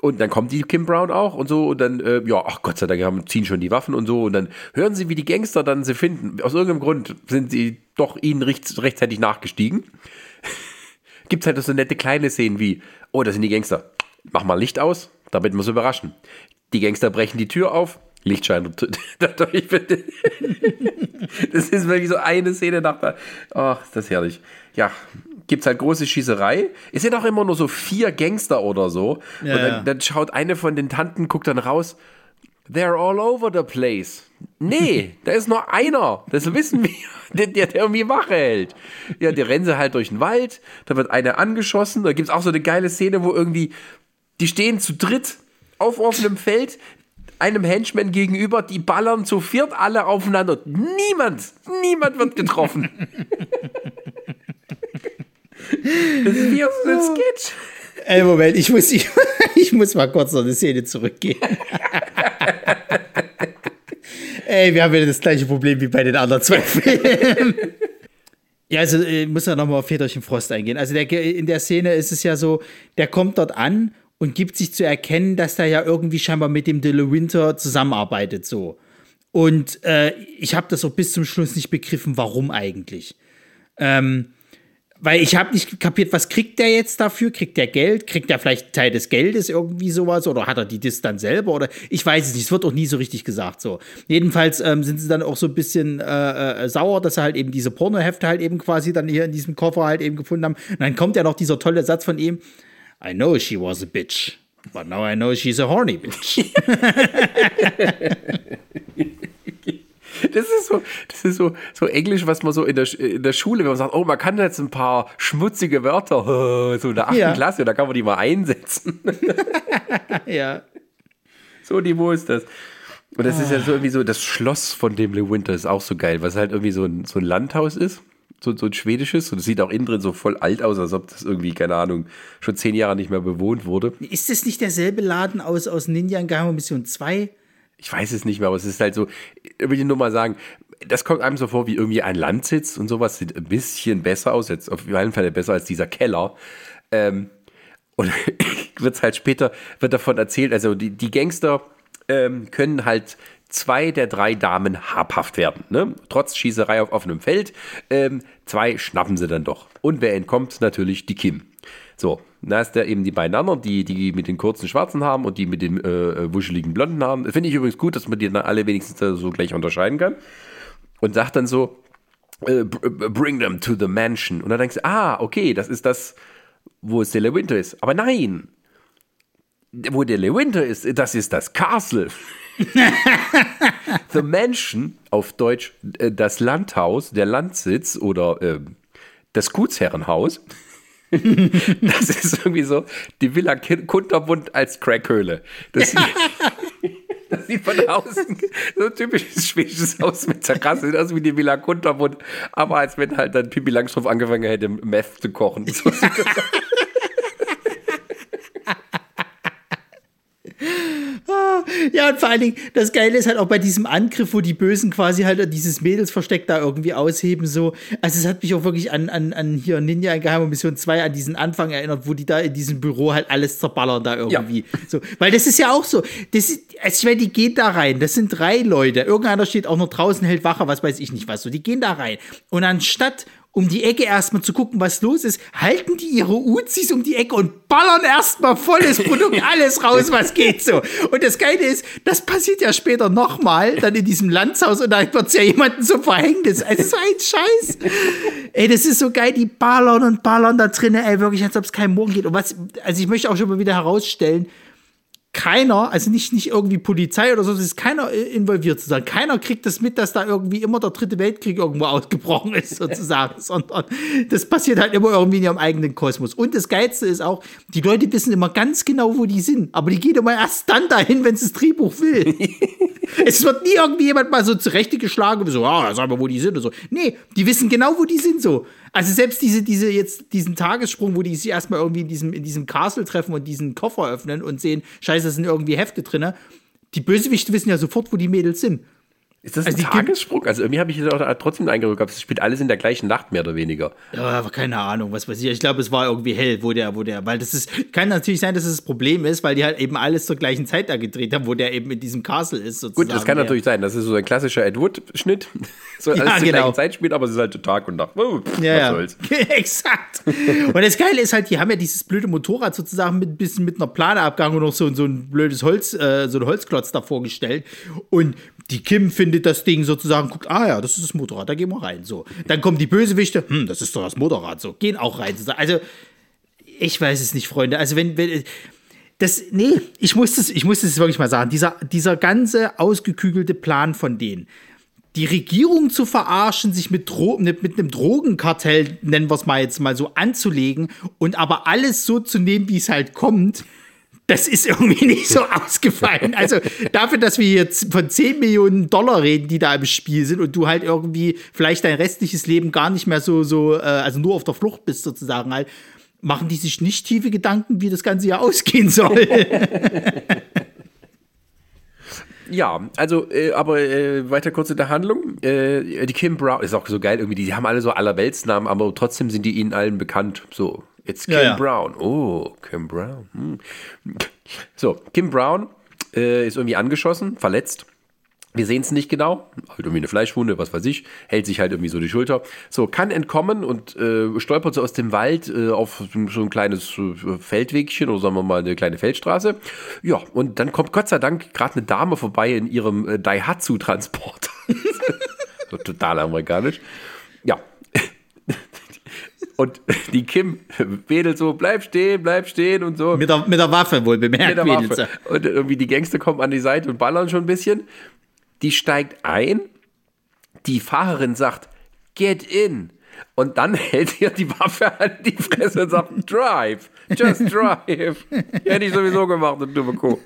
B: Und dann kommt die Kim Brown auch und so. Und dann, äh, ja, ach Gott sei Dank, haben, ziehen schon die Waffen und so. Und dann hören sie, wie die Gangster dann sie finden. Aus irgendeinem Grund sind sie doch ihnen recht, rechtzeitig nachgestiegen. Gibt halt so nette kleine Szenen wie, oh, das sind die Gangster. Mach mal Licht aus, damit wir es überraschen. Die Gangster brechen die Tür auf, Lichtschein dadurch. Das ist wirklich so eine Szene nach der. Ach, ist das herrlich. Ja, gibt's halt große Schießerei. Es sind auch immer nur so vier Gangster oder so.
A: Ja,
B: und dann, dann schaut eine von den Tanten, guckt dann raus. They're all over the place. Nee, da ist nur einer. Das wissen wir. Der, der, der irgendwie Wache hält. Ja, die rennen sie halt durch den Wald. Da wird einer angeschossen. Da gibt's auch so eine geile Szene, wo irgendwie die stehen zu dritt auf offenem Feld, einem Henchman gegenüber, die ballern zu viert alle aufeinander. Niemand, niemand wird getroffen. das ist wie aus einem Sketch.
A: Ey, Moment, ich muss, ich, ich muss mal kurz noch eine Szene zurückgehen. Ey, wir haben wieder das gleiche Problem wie bei den anderen zwei Filmen. Ja, also äh, muss ja nochmal auf Väterchen Frost eingehen. Also der, in der Szene ist es ja so, der kommt dort an und gibt sich zu erkennen, dass der ja irgendwie scheinbar mit dem De Winter zusammenarbeitet so. Und äh, ich habe das auch bis zum Schluss nicht begriffen, warum eigentlich. Ähm, weil ich habe nicht kapiert, was kriegt der jetzt dafür? Kriegt der Geld? Kriegt der vielleicht Teil des Geldes irgendwie sowas? Oder hat er die Dis dann selber? Oder ich weiß es nicht. Es wird auch nie so richtig gesagt. So. Jedenfalls ähm, sind sie dann auch so ein bisschen äh, äh, sauer, dass sie halt eben diese Pornohefte halt eben quasi dann hier in diesem Koffer halt eben gefunden haben. Und dann kommt ja noch dieser tolle Satz von ihm: I know she was a bitch. But now I know she's a horny bitch.
B: Das ist so, das ist so, so Englisch, was man so in der, in der Schule, wenn man sagt, oh, man kann jetzt ein paar schmutzige Wörter, so in der achten
A: Ja.
B: Klasse, da kann man die mal einsetzen.
A: ja.
B: So Niveau ist das. Und das ist ja so irgendwie so, das Schloss von dem Le Winter ist auch so geil, was halt irgendwie so ein, so ein Landhaus ist. So, so ein schwedisches. Und es sieht auch innen drin so voll alt aus, als ob das irgendwie, keine Ahnung, schon zehn Jahre nicht mehr bewohnt wurde.
A: Ist das nicht derselbe Laden aus, aus Ninja in Geheime Mission 2?
B: Ich weiß es nicht mehr, aber es ist halt so, ich will nur mal sagen, das kommt einem so vor wie irgendwie ein Landsitz und sowas sieht ein bisschen besser aus, jetzt auf jeden Fall besser als dieser Keller. Ähm, und wird es halt später, wird davon erzählt, also die, die Gangster ähm, können halt zwei der drei Damen habhaft werden. Ne? Trotz Schießerei auf offenem Feld. Ähm, zwei schnappen sie dann doch. Und wer entkommt? Natürlich die Kim. So, da ist da eben die beiden anderen, die, die mit den kurzen schwarzen Haaren und die mit den äh, wuscheligen blonden Haaren. Finde ich übrigens gut, dass man die dann alle wenigstens so gleich unterscheiden kann. Und sagt dann so, äh, br- bring them to the mansion. Und dann denkst du, ah, okay, das ist das, wo der Le Winter ist. Aber nein, wo der Le Winter ist, das ist das Castle. The Mansion, auf Deutsch äh, das Landhaus, der Landsitz oder ähm, das Gutsherrenhaus. das ist irgendwie so die Villa Kunterbund als Crackhöhle. Das, sieht- das sieht von außen so ein typisches schwedisches Haus mit zerrassen sieht aus wie die Villa Kunterbunt, aber als wenn halt dann Pippi Langstrumpf angefangen hätte, Meth zu kochen. So sieht das aus.
A: Ja, und vor allen Dingen, das Geile ist halt auch bei diesem Angriff, wo die Bösen quasi halt dieses Mädelsversteck da irgendwie ausheben, so. Also, es hat mich auch wirklich an, an, an hier Ninja in Geheime Mission 2 an diesen Anfang erinnert, wo die da in diesem Büro halt alles zerballern da irgendwie. So. Weil das ist ja auch so. Das ist, also ich meine, die gehen da rein. Das sind drei Leute. Irgendeiner steht auch noch draußen, hält Wache, was weiß ich nicht was. So, die gehen da rein. Und anstatt um die Ecke erstmal zu gucken, was los ist, halten die ihre Uzis um die Ecke und ballern erstmal volles Produkt alles raus, was geht so. Und das Geile ist, das passiert ja später nochmal, dann in diesem Landshaus und da wird es ja jemanden so verhängt. Das ist so ein Scheiß. Ey, das ist so geil, die ballern und ballern da drinnen, ey, wirklich, als ob es keinen Morgen geht. Und was, also ich möchte auch schon mal wieder herausstellen, keiner, also nicht, nicht irgendwie Polizei oder so, es ist keiner involviert sozusagen. Keiner kriegt das mit, dass da irgendwie immer der dritte Weltkrieg irgendwo ausgebrochen ist, sozusagen, sondern das passiert halt immer irgendwie in ihrem eigenen Kosmos. Und das Geilste ist auch, die Leute wissen immer ganz genau, wo die sind, aber die gehen immer erst dann dahin, wenn es das Drehbuch will. es wird nie irgendwie jemand mal so zurechtgeschlagen, so, ah, sag mal, wo die sind und so. Nee, die wissen genau, wo die sind, so. Also selbst diese, diese jetzt, diesen Tagessprung, wo die sich erstmal irgendwie in diesem, in diesem Castle treffen und diesen Koffer öffnen und sehen, scheiße, es sind irgendwie Hefte drin. Die Bösewichte wissen ja sofort, wo die Mädels sind.
B: Ist das
A: Also
B: ein Tagessprung? Also irgendwie habe ich jetzt auch trotzdem den Eindruck gehabt, es spielt alles in der gleichen Nacht, mehr oder weniger.
A: Ja, aber keine Ahnung, was weiß ich. Ich glaube, es war irgendwie hell, wo der, wo der, weil das ist, kann natürlich sein, dass es das Problem ist, weil die halt eben alles zur gleichen Zeit da gedreht haben, wo der eben in diesem Castle ist, sozusagen.
B: Gut, das kann
A: der-
B: natürlich sein. Das ist so ein klassischer Ed Wood-Schnitt. So
A: Ja,
B: alles zur
A: genau.
B: gleichen Zeit spielt, aber es ist halt Tag und Nacht. Oh,
A: Ja,
B: was
A: ja.
B: soll's.
A: Exakt. Und das Geile ist halt, die haben ja dieses blöde Motorrad sozusagen mit ein bisschen mit einer Plane abgegangen und noch so, so ein blödes Holz, äh, so ein Holzklotz davor gestellt. Und die Kim findet das Ding sozusagen, guckt, ah ja, das ist das Motorrad, da gehen wir rein. So. Dann kommen die Bösewichte, hm, das ist doch das Motorrad, so, gehen auch rein. Also, ich weiß es nicht, Freunde. Also, wenn, wenn das, nee, ich muss das, ich muss das wirklich mal sagen. Dieser, dieser ganze ausgekügelte Plan von denen, die Regierung zu verarschen, sich mit, Dro mit, mit einem Drogenkartell, nennen wir es mal jetzt mal so, anzulegen und aber alles so zu nehmen, wie es halt kommt, das ist irgendwie nicht so ausgefallen. Also dafür, dass wir jetzt von 10 Millionen Dollar reden, die da im Spiel sind und du halt irgendwie vielleicht dein restliches Leben gar nicht mehr so, so, äh, also nur auf der Flucht bist sozusagen halt, machen die sich nicht tiefe Gedanken, wie das Ganze ja ausgehen soll.
B: Ja, also, äh, aber äh, weiter kurz in der Handlung. Äh, die Kim Brown ist auch so geil irgendwie. Die haben alle so allerweltsnamen, aber trotzdem sind die ihnen allen bekannt. So, jetzt Kim
A: Ja, ja.
B: Brown. Oh, Kim Brown. Hm. So, Kim Brown äh, ist irgendwie angeschossen, verletzt. Wir sehen es nicht genau, halt irgendwie eine Fleischwunde, was weiß ich, hält sich halt irgendwie so die Schulter. So, kann entkommen und äh, stolpert so aus dem Wald äh, auf so ein kleines äh, Feldwegchen oder sagen wir mal eine kleine Feldstraße. Ja, und dann kommt Gott sei Dank gerade eine Dame vorbei in ihrem äh, Daihatsu-Transporter. so total amerikanisch. Ja. Und die Kim wedelt so, bleib stehen, bleib stehen und so
A: mit, der, mit der Waffe wohl bemerkt.
B: mit der. Waffe. Und irgendwie die Gangster kommen an die Seite und ballern schon ein bisschen. Die steigt ein. Die Fahrerin sagt, get in. Und dann hält ihr die Waffe an die Fresse und sagt, drive, just drive. Hätte ich sowieso gemacht, du dumme Kuh.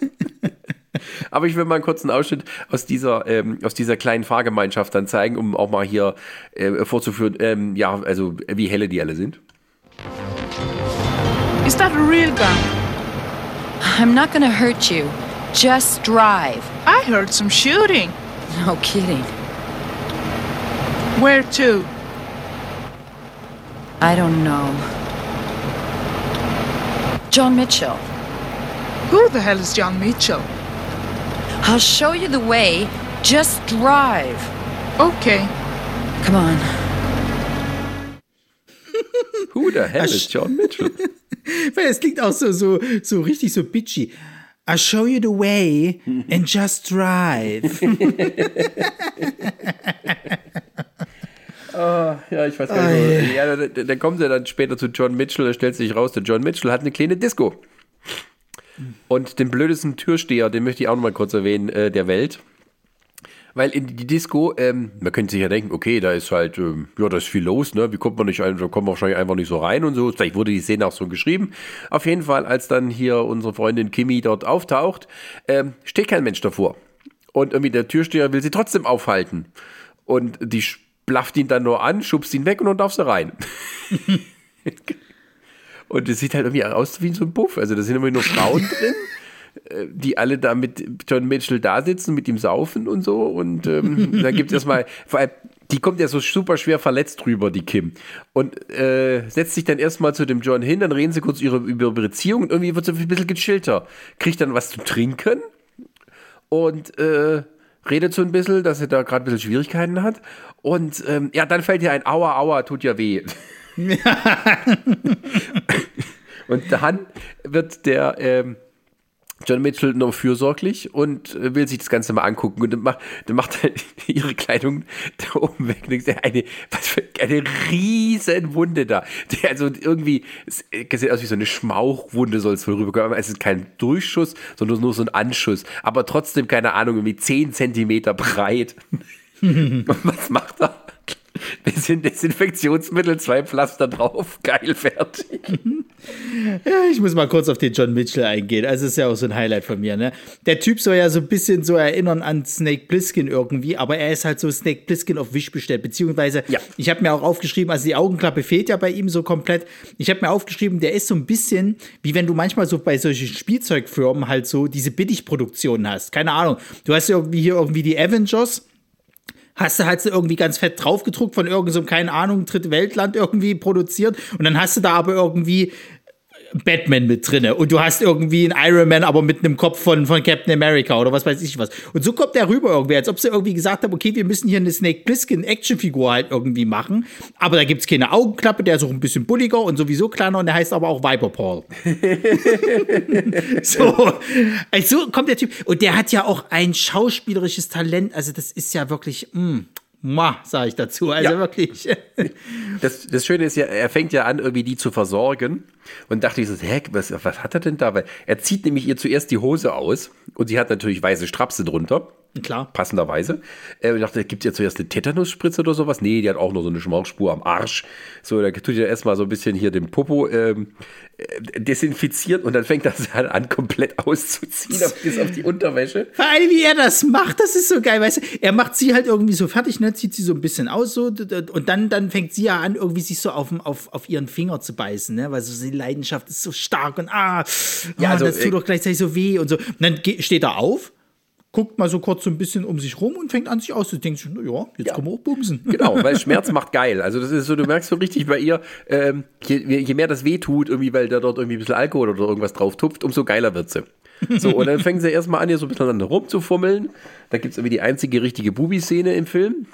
B: Aber ich will mal einen kurzen Ausschnitt aus dieser, ähm, aus dieser kleinen Fahrgemeinschaft dann zeigen, um auch mal hier äh, vorzuführen, ähm, ja, also wie helle die alle sind.
H: Is that a real gun?
G: I'm not gonna hurt you. Just drive.
H: I heard some shooting.
G: No kidding.
H: Where to?
G: I don't know. John Mitchell,
H: Who the hell is John Mitchell?
G: I'll show you the way. Just drive.
H: Okay.
G: Come on.
B: Who the hell is John Mitchell?
A: Weil es klingt auch so, so, so richtig so bitchy. I'll show you the way and just drive.
B: Ja, ich weiß gar nicht. Ja, da, da, da kommen sie dann später zu John Mitchell, da stellt sich raus, der John Mitchell hat eine kleine Disco. Und den blödesten Türsteher, den möchte ich auch noch mal kurz erwähnen, äh, der Welt. Weil in die Disco, ähm, man könnte sich ja denken, okay, da ist halt, ähm, ja, da ist viel los, ne? Wie kommt man nicht, da kommt man wahrscheinlich einfach nicht so rein und so. Vielleicht wurde die Szene auch so geschrieben. Auf jeden Fall, als dann hier unsere Freundin Kimi dort auftaucht, ähm, steht kein Mensch davor. Und irgendwie der Türsteher will sie trotzdem aufhalten. Und die blafft ihn dann nur an, schubst ihn weg und dann darf sie rein. und es sieht halt irgendwie aus wie so ein Puff. Also da sind immer nur Frauen drin, äh, die alle da mit John Mitchell da sitzen, mit ihm saufen und so. Und ähm, dann gibt es erstmal, vor allem, die kommt ja so super schwer verletzt rüber, die Kim. Und äh, setzt sich dann erstmal zu dem John hin, dann reden sie kurz ihre, über ihre Beziehung und irgendwie wird sie ein bisschen gechillter. Kriegt dann was zu trinken und äh, redet so ein bisschen, dass sie da gerade ein bisschen Schwierigkeiten hat. Und ähm, ja, dann fällt ihr ein, aua, aua, tut ja weh. und dann wird der ähm, John Mitchell noch fürsorglich und will sich das Ganze mal angucken und dann macht, dann macht er ihre Kleidung da oben weg und eine, was für eine riesen Wunde da. Die, also irgendwie, es sieht aus wie so eine Schmauchwunde soll es wohl rüberkommen, es ist kein Durchschuss, sondern nur so ein Anschuss, aber trotzdem, keine Ahnung, irgendwie 10 Zentimeter breit. und was macht er? Bisschen Desinfektionsmittel, zwei Pflaster drauf, geil, fertig.
A: Ja, ich muss mal kurz auf den John Mitchell eingehen. Also, das ist ja auch so ein Highlight von mir, ne? Der Typ soll ja so ein bisschen so erinnern an Snake Plissken irgendwie, aber er ist halt so Snake Plissken auf Wisch bestellt. Beziehungsweise,
B: Ja.
A: ich habe mir auch aufgeschrieben, also die Augenklappe fehlt ja bei ihm so komplett. Ich habe mir aufgeschrieben, der ist so ein bisschen, wie wenn du manchmal so bei solchen Spielzeugfirmen halt so diese Billigproduktionen hast. Keine Ahnung. Du hast ja irgendwie hier irgendwie die Avengers hast du halt so irgendwie ganz fett draufgedruckt von irgendeinem, so, keine Ahnung, dritte Weltland irgendwie produziert und dann hast du da aber irgendwie Batman mit drinne. Und du hast irgendwie einen Iron Man, aber mit einem Kopf von, von Captain America oder was weiß ich was. Und so kommt der rüber irgendwie, als ob sie irgendwie gesagt haben, okay, wir müssen hier eine Snake Plissken Actionfigur halt irgendwie machen, aber da gibt's keine Augenklappe, der ist auch ein bisschen bulliger und sowieso kleiner und der heißt aber auch Viper Paul. so, also kommt der Typ. Und der hat ja auch ein schauspielerisches Talent, also das ist ja wirklich, mm, Mua, sage ich dazu. Also
B: Ja.
A: wirklich.
B: Das, das Schöne ist ja, er fängt ja an, irgendwie die zu versorgen. Und dachte ich so, hä, was, was hat er denn da? Weil er zieht nämlich ihr zuerst die Hose aus und sie hat natürlich weiße Strapse drunter.
A: Klar.
B: Passenderweise. Äh, ich dachte, gibt es ja zuerst eine Tetanusspritze oder sowas? Nee, die hat auch nur so eine Schmauchspur am Arsch. So, da tut ihr erstmal so ein bisschen hier den Popo ähm, äh, desinfiziert und dann fängt das halt an, komplett auszuziehen, auf, bis auf die Unterwäsche.
A: Vor allem, wie er das macht, das ist so geil, weißt du? Er macht sie halt irgendwie so fertig, ne? Zieht sie so ein bisschen aus, so, und dann, dann fängt sie ja an, irgendwie sich so auf, auf, auf ihren Finger zu beißen, ne? Weil so die Leidenschaft ist so stark und ah,
B: Ja,
A: ah,
B: also,
A: das tut
B: äh,
A: doch gleichzeitig so weh und so. Und dann steht er auf, guckt mal so kurz so ein bisschen um sich rum und fängt an, sich auszudenken. Ja, jetzt können wir auch bumsen.
B: Genau, weil Schmerz macht geil. Also das ist so, du merkst so richtig bei ihr, ähm, je, je mehr das weh tut, irgendwie, weil da dort irgendwie ein bisschen Alkohol oder irgendwas drauf tupft, umso geiler wird sie. So, und dann fängt sie erstmal an, hier so ein bisschen rumzufummeln. Da gibt es irgendwie die einzige richtige Bubi-Szene im Film.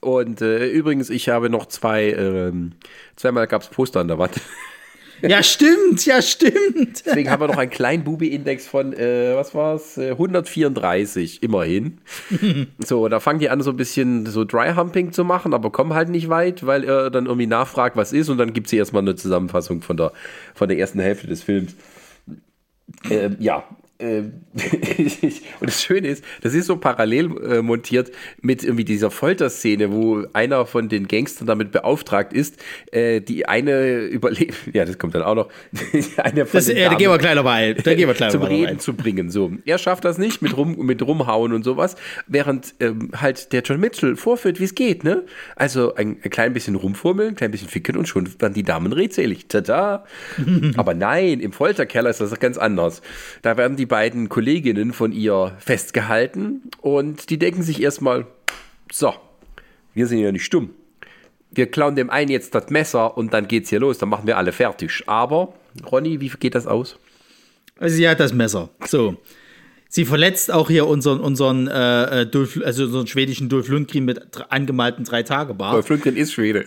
B: Und äh, übrigens, ich habe noch zwei, ähm, zweimal gab es Poster an der Wand.
A: Ja, stimmt, ja, stimmt.
B: Deswegen haben wir noch einen kleinen Bubi-Index von, äh, was äh, 134, immerhin. So, da fangen die an, so ein bisschen so Dry-Humping zu machen, aber kommen halt nicht weit, weil er dann irgendwie nachfragt, was ist, und dann gibt sie erstmal eine Zusammenfassung von der, von der ersten Hälfte des Films. Ähm, ja. Ähm, und das Schöne ist, das ist so parallel äh, montiert mit irgendwie dieser Folterszene, wo einer von den Gangstern damit beauftragt ist, äh, die eine überlebt, ja, das kommt dann auch noch, eine von
A: Das,
B: den
A: äh, da gehen wir gleich noch mal, da gehen wir gleich
B: zum
A: mal
B: Reden
A: rein.
B: zu bringen. So, er schafft das nicht mit rum mit rumhauen und sowas, während ähm, halt der John Mitchell vorführt, wie es geht, ne? Also ein, ein klein bisschen rumfummeln, ein klein bisschen ficken und schon werden die Damen redselig. Tada! Aber nein, im Folterkeller ist das ganz anders. Da werden die beiden Kolleginnen von ihr festgehalten und die denken sich erstmal, so, wir sind ja nicht stumm. Wir klauen dem einen jetzt das Messer und dann geht's hier los, dann machen wir alle fertig. Aber, Ronny, wie geht das aus?
A: Also sie hat das Messer. So. Sie verletzt auch hier unseren, unseren, äh, äh, Dolph, also unseren schwedischen Dolph Lundgren mit angemalten drei Tage Bart.
B: Dolph Lundgren ist Schwede.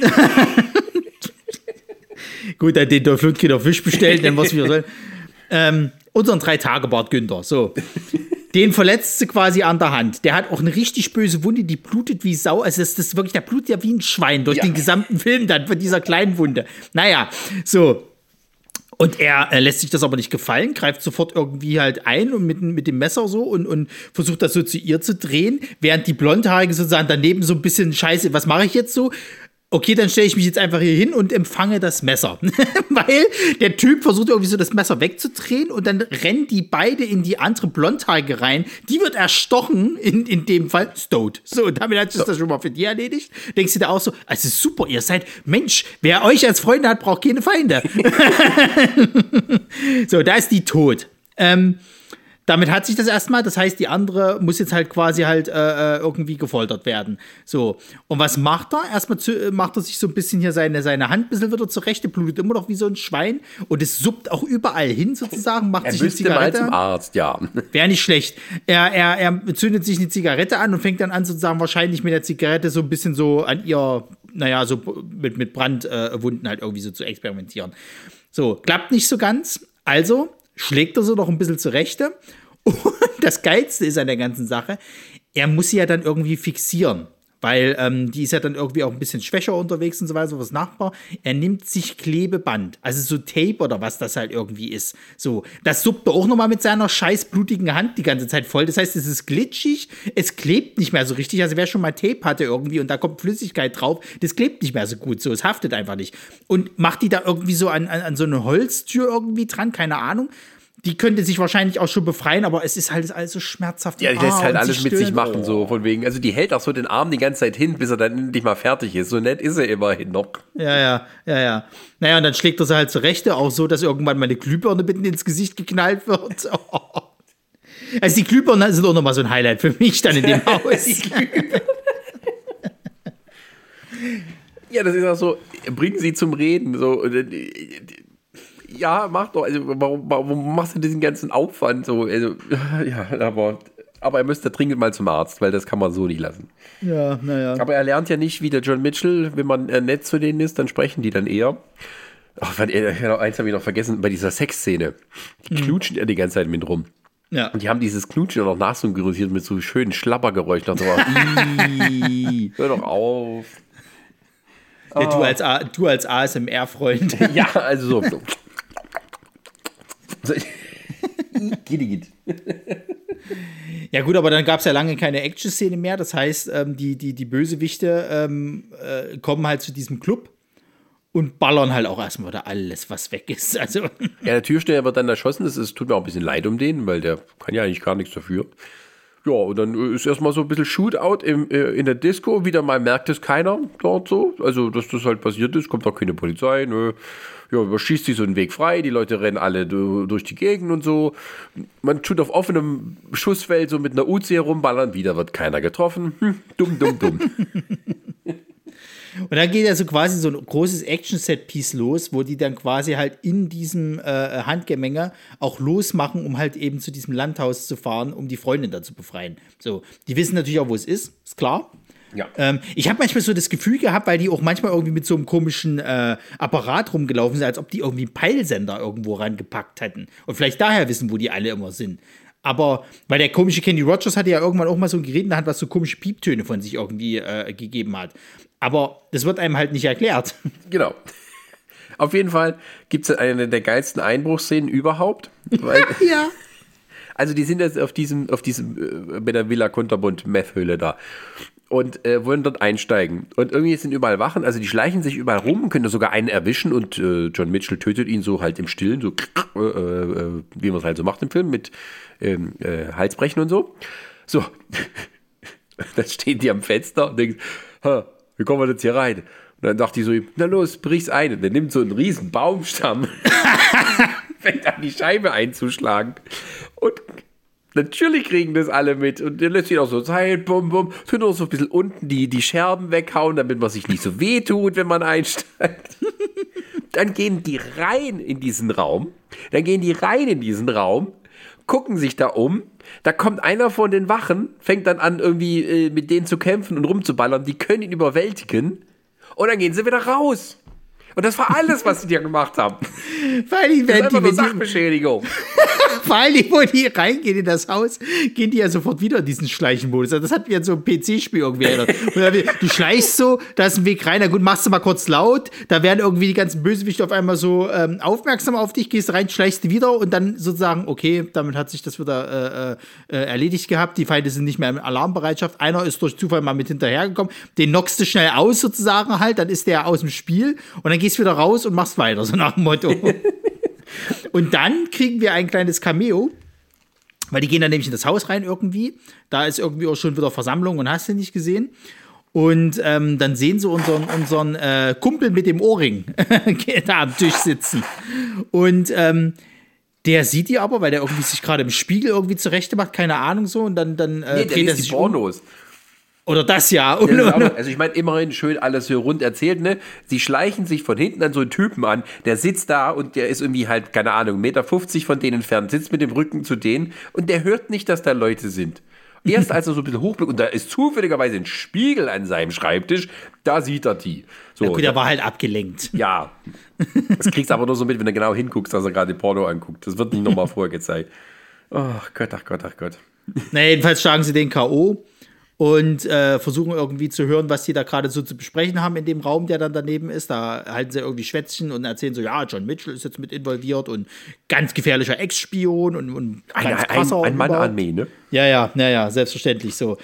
A: Gut, er hat den Dolph Lundgren auf Wisch bestellt, dann was wir sollen. Ähm, unseren drei Tage Bart Günther. So. Den verletzt sie quasi an der Hand. Der hat auch eine richtig böse Wunde, die blutet wie Sau. Also das, das ist wirklich, der blutet ja wie ein Schwein durch
B: Ja.
A: den gesamten Film dann von dieser kleinen Wunde. Naja, so. Und er äh, lässt sich das aber nicht gefallen, greift sofort irgendwie halt ein und mit, mit dem Messer so und, und versucht das so zu ihr zu drehen, während die Blondhaarige sozusagen daneben so ein bisschen scheiße, was mache ich jetzt so? Okay, dann stelle ich mich jetzt einfach hier hin und empfange das Messer. Weil der Typ versucht irgendwie so das Messer wegzudrehen und dann rennen die beide in die andere Blondhaarige rein. Die wird erstochen, in, in dem Fall Stowed. So, und damit hat sich das schon mal für die erledigt. Denkst du da auch so, also super, ihr seid, Mensch, wer euch als Freunde hat, braucht keine Feinde. so, da ist die tot. Ähm, damit hat sich das erstmal, das heißt, die andere muss jetzt halt quasi halt äh, äh, irgendwie gefoltert werden. So. Und was macht er? Erstmal zu, äh, macht er sich so ein bisschen hier seine, seine Hand ein bisschen wieder zurecht, der blutet immer noch wie so ein Schwein und es suppt auch überall hin sozusagen, macht
B: Er
A: sich eine
B: müsste mal
A: Zigarette
B: zum. Arzt, ja.
A: Wäre nicht schlecht. Er, er, er zündet sich eine Zigarette an und fängt dann an, sozusagen wahrscheinlich mit der Zigarette so ein bisschen so an ihr, naja, so mit, mit Brandwunden halt irgendwie so zu experimentieren. So, klappt nicht so ganz. Also schlägt er so noch ein bisschen zur Rechte. Und das Geilste ist an der ganzen Sache, er muss sie ja dann irgendwie fixieren. Weil ähm, die ist ja dann irgendwie auch ein bisschen schwächer unterwegs und so weiter, was Nachbar. Er nimmt sich Klebeband, also so Tape oder was das halt irgendwie ist. So, das suppt er auch nochmal mit seiner scheiß blutigen Hand die ganze Zeit voll. Das heißt, es ist glitschig, es klebt nicht mehr so richtig. Also wer schon mal Tape hatte irgendwie und da kommt Flüssigkeit drauf, das klebt nicht mehr so gut. So, es haftet einfach nicht. Und macht die da irgendwie so an, an, an so eine Holztür irgendwie dran, keine Ahnung. Die könnte sich wahrscheinlich auch schon befreien, aber es ist halt alles so schmerzhaft.
B: Ja, die lässt
A: Arm
B: halt alles mit sich machen, so von wegen. Also die hält auch so den Arm die ganze Zeit hin, bis er dann endlich mal fertig ist. So nett ist er immerhin noch.
A: Ja, ja, ja, ja. Naja, und dann schlägt er sie halt zur Rechte, auch so, dass irgendwann mal eine Glühbirne mitten ins Gesicht geknallt wird. Also die Glühbirnen sind auch nochmal so ein Highlight für mich dann in dem Haus.
B: Ja, das ist auch so, bringen sie zum Reden. So, äh, ja, mach doch. Also, warum, warum machst du diesen ganzen Aufwand? So, also, ja, aber, aber er müsste dringend mal zum Arzt, weil das kann man so nicht lassen.
A: ja, naja.
B: Aber er lernt ja nicht wie der John Mitchell, wenn man äh, nett zu denen ist, dann sprechen die dann eher. Ach, äh, eins habe ich noch vergessen, bei dieser Sexszene. Die knutschen ja die ganze Zeit mit rum.
A: Ja.
B: Und die haben dieses Knutschen auch noch nachsynchronisiert mit so schönen Schlappergeräuschen. Und so, "Ih, Hör doch auf.
A: Ja, du, als A- du als ASMR-Freund.
B: Ja, also so. gitt.
A: Ja, gut, aber dann gab es ja lange keine Action-Szene mehr. Das heißt, ähm, die, die, die Bösewichte ähm, äh, kommen halt zu diesem Club und ballern halt auch erstmal wieder alles, was weg ist. Also,
B: Ja, der Türsteher wird dann erschossen. Das ist, tut mir auch ein bisschen leid um den, weil der kann ja eigentlich gar nichts dafür. Ja, und dann äh, ist erstmal so ein bisschen Shootout im, äh, in der Disco. Wieder mal merkt es keiner dort so. Also, dass das halt passiert ist, kommt auch keine Polizei. Nö. Ja, überschießt sich so einen Weg frei. Die Leute rennen alle du- durch die Gegend und so. Man tut auf offenem Schussfeld so mit einer Uzi herumballern. Wieder wird keiner getroffen. Hm, dumm, dumm, dumm.
A: Und dann geht also quasi so ein großes Action-Set-Piece los, wo die dann quasi halt in diesem äh, Handgemenge auch losmachen, um halt eben zu diesem Landhaus zu fahren, um die Freundin da zu befreien. So, die wissen natürlich auch, wo es ist, ist klar.
B: Ja.
A: Ähm, ich habe manchmal so das Gefühl gehabt, weil die auch manchmal irgendwie mit so einem komischen äh, Apparat rumgelaufen sind, als ob die irgendwie einen Peilsender irgendwo rangepackt hätten. Und vielleicht daher wissen, wo die alle immer sind. Aber, weil der komische Kenny Rogers hatte ja irgendwann auch mal so ein Gerät in der Hand, was so komische Pieptöne von sich irgendwie äh, gegeben hat. Aber das wird einem halt nicht erklärt.
B: Genau. Auf jeden Fall gibt es eine der geilsten Einbruchsszenen überhaupt. Weil,
A: ja.
B: also die sind jetzt auf diesem, auf diesem, äh, bei der Villa Kunterbund Meth-Höhle da. Und äh, wollen dort einsteigen. Und irgendwie sind überall Wachen, also die schleichen sich überall rum, können da sogar einen erwischen und äh, John Mitchell tötet ihn so halt im Stillen, so äh, äh, wie man es halt so macht im Film, mit ähm, äh, Halsbrechen und so. So. dann stehen die am Fenster und denken, "Ha, wie kommen wir jetzt hier rein? Und dann dachte ich so, na los, brich's ein. Und der nimmt so einen riesen Baumstamm, fängt an, die Scheibe einzuschlagen. Und natürlich kriegen das alle mit. Und der lässt sich auch so Zeit, bum, bum, tut auch so ein bisschen unten die, die Scherben weghauen, damit man sich nicht so weh tut, wenn man einsteigt. Dann gehen die rein in diesen Raum. Dann gehen die rein in diesen Raum, gucken sich da um. Da kommt einer von den Wachen, fängt dann an, irgendwie äh, mit denen zu kämpfen und rumzuballern. Die können ihn überwältigen. Und dann gehen sie wieder raus. Und das war alles, was sie dir gemacht haben.
A: Vor allen Dingen
B: Das
A: die, wenn die,
B: Sachbeschädigung.
A: vor allem, wo die reingehen in das Haus, gehen die ja sofort wieder in diesen Schleichenmodus. Also Das hat mir so ein PC-Spiel irgendwie erinnert. Du schleichst so, da ist ein Weg rein, na gut, machst du mal kurz laut, da werden irgendwie die ganzen Bösewichte auf einmal so ähm, aufmerksam auf dich, gehst rein, schleichst du wieder und dann sozusagen, okay, damit hat sich das wieder äh, äh, erledigt gehabt. Die Feinde sind nicht mehr in Alarmbereitschaft. Einer ist durch Zufall mal mit hinterhergekommen, den knockst du schnell aus sozusagen halt, dann ist der aus dem Spiel und dann gehst wieder raus und machst weiter, so nach dem Motto. und dann kriegen wir ein kleines Cameo. Weil die gehen dann nämlich in das Haus rein irgendwie. Da ist irgendwie auch schon wieder Versammlung und hast du nicht gesehen. Und ähm, dann sehen sie unseren, unseren äh, Kumpel mit dem Ohrring da am Tisch sitzen. Und ähm, der sieht die aber, weil der irgendwie sich gerade im Spiegel irgendwie zurechte macht, keine Ahnung so. Und dann, dann äh,
B: Nee, der
A: dreht er sich um. Oder das ja. Und,
B: also ich meine, immerhin schön alles so rund erzählt, ne? Sie schleichen sich von hinten an so einen Typen an, der sitzt da und der ist irgendwie halt, keine Ahnung, 1,50 Meter von denen entfernt, sitzt mit dem Rücken zu denen und der hört nicht, dass da Leute sind. Erst als er so ein bisschen hochblickt und da ist zufälligerweise ein Spiegel an seinem Schreibtisch, da sieht er die. So,
A: ja, gut, der war halt abgelenkt.
B: ja. Das kriegst du aber nur so mit, wenn du genau hinguckst, dass er gerade Porno anguckt. Das wird nicht nochmal vorher gezeigt. Ach Gott, ach Gott, ach Gott.
A: Na, jedenfalls schlagen sie den K.O. und äh, versuchen irgendwie zu hören, was die da gerade so zu besprechen haben in dem Raum, der dann daneben ist. Da halten sie irgendwie Schwätzchen und erzählen so, ja, John Mitchell ist jetzt mit involviert und ganz gefährlicher Ex-Spion und, und
B: Ein,
A: ganz
B: ein,
A: krasser
B: ein
A: und
B: Mann. Armee, ne?
A: Ja, ja, ja, ja, selbstverständlich so.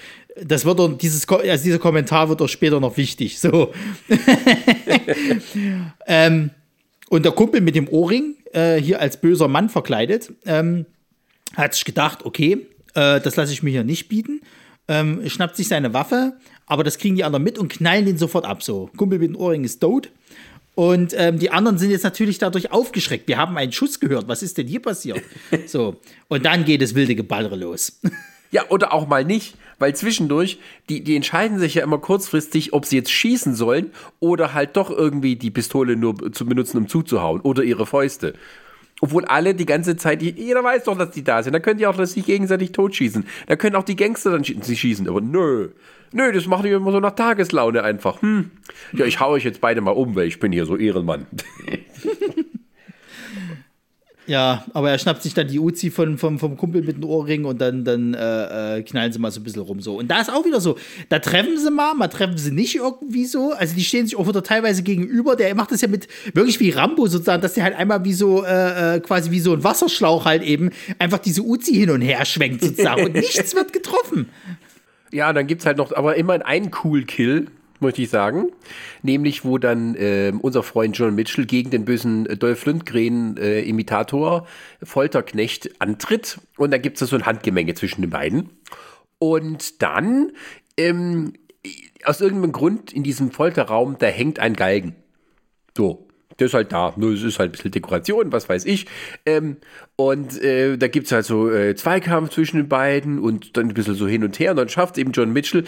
A: Das wird doch, dieses, also dieser Kommentar wird doch später noch wichtig. So. ähm, und der Kumpel mit dem Ohrring, äh, hier als böser Mann verkleidet, ähm, hat sich gedacht, okay, äh, das lasse ich mir hier nicht bieten. Ähm, schnappt sich seine Waffe, aber das kriegen die anderen mit und knallen den sofort ab. So, Kumpel mit dem Ohrring ist tot. Und ähm, die anderen sind jetzt natürlich dadurch aufgeschreckt. Wir haben einen Schuss gehört. Was ist denn hier passiert? So. Und dann geht das wilde Geballere los.
B: Ja, oder auch mal nicht, weil zwischendurch, die, die entscheiden sich ja immer kurzfristig, ob sie jetzt schießen sollen oder halt doch irgendwie die Pistole nur zu benutzen, um zuzuhauen oder ihre Fäuste. Obwohl alle die ganze Zeit, jeder weiß doch, dass die da sind. Da können die auch sich gegenseitig totschießen. Da können auch die Gangster dann schie- sie schießen. Aber nö. Nö, das machen die immer so nach Tageslaune einfach. Hm. Ja, ich hau euch jetzt beide mal um, weil ich bin hier so Ehrenmann.
A: Ja, aber er schnappt sich dann die Uzi von, vom, vom Kumpel mit dem Ohrring und dann, dann äh, äh, knallen sie mal so ein bisschen rum. So. Und da ist auch wieder so, da treffen sie mal, mal treffen sie nicht irgendwie so. Also die stehen sich auch wieder teilweise gegenüber. Der macht das ja mit wirklich wie Rambo sozusagen, dass der halt einmal wie so, äh, äh, quasi wie so ein Wasserschlauch halt eben einfach diese Uzi hin und her schwenkt sozusagen. und nichts wird getroffen.
B: Ja, dann gibt's halt noch, aber immerhin einen Cool Kill, möchte ich sagen. Nämlich, wo dann ähm, unser Freund John Mitchell gegen den bösen äh, Dolph Lundgren-Imitator Folterknecht antritt. Und da gibt's da so ein Handgemenge zwischen den beiden. Und dann, ähm, aus irgendeinem Grund in diesem Folterraum, da hängt ein Galgen. So. Der ist halt da. Nur es ist halt ein bisschen Dekoration, was weiß ich. Ähm, und äh, da gibt es halt so äh, Zweikampf zwischen den beiden und dann ein bisschen so hin und her. Und dann schafft eben John Mitchell,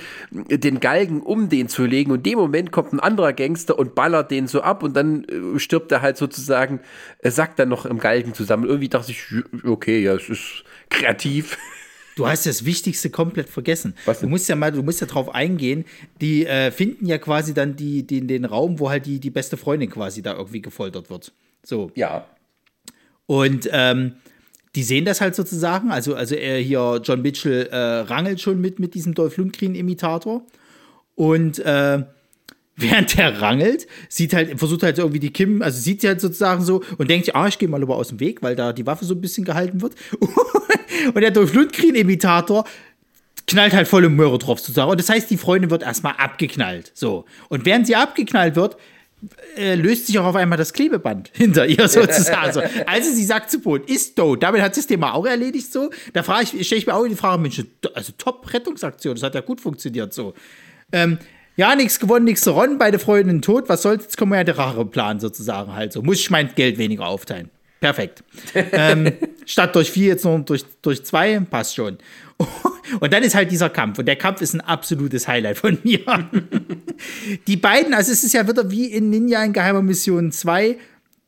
B: äh, den Galgen um den zu legen. Und in dem Moment kommt ein anderer Gangster und ballert den so ab. Und dann äh, stirbt er halt sozusagen, er sackt dann noch im Galgen zusammen. Irgendwie dachte ich, okay, ja, es ist kreativ.
A: Du hast das Wichtigste komplett vergessen.
B: Was denn?
A: Du musst ja mal, du musst ja drauf eingehen. Die äh, finden ja quasi dann die, die, den Raum, wo halt die, die beste Freundin quasi da irgendwie gefoltert wird. So.
B: Ja.
A: Und ähm, die sehen das halt sozusagen. Also, also er hier, John Mitchell, äh, rangelt schon mit, mit diesem Dolph Lundgren-Imitator. Und äh, während der rangelt, sieht halt, versucht halt irgendwie die Kim, also sieht sie halt sozusagen so und denkt, ah, ich gehe mal lieber aus dem Weg, weil da die Waffe so ein bisschen gehalten wird. Und der Dolph Lundgren-Imitator knallt halt volle Möhre drauf sozusagen. Und das heißt, die Freundin wird erstmal abgeknallt. So. Und während sie abgeknallt wird, äh, löst sich auch auf einmal das Klebeband hinter ihr sozusagen. so. Also sie sagt zu Boden, ist tot. Damit hat das Thema auch erledigt so. Da frage ich, stelle ich mir auch die Frage, Mensch, also Top-Rettungsaktion, das hat ja gut funktioniert so. Ähm, ja, nichts gewonnen, nichts gewonnen, beide Freundinnen tot, was soll's, jetzt kommen wir ja der Racheplan sozusagen halt so. Muss ich mein Geld weniger aufteilen. Perfekt. ähm, statt durch vier jetzt nur durch, durch zwei, passt schon. Und dann ist halt dieser Kampf. Und der Kampf ist ein absolutes Highlight von mir. Die beiden, also es ist ja wieder wie in Ninja in Geheimer Mission 2,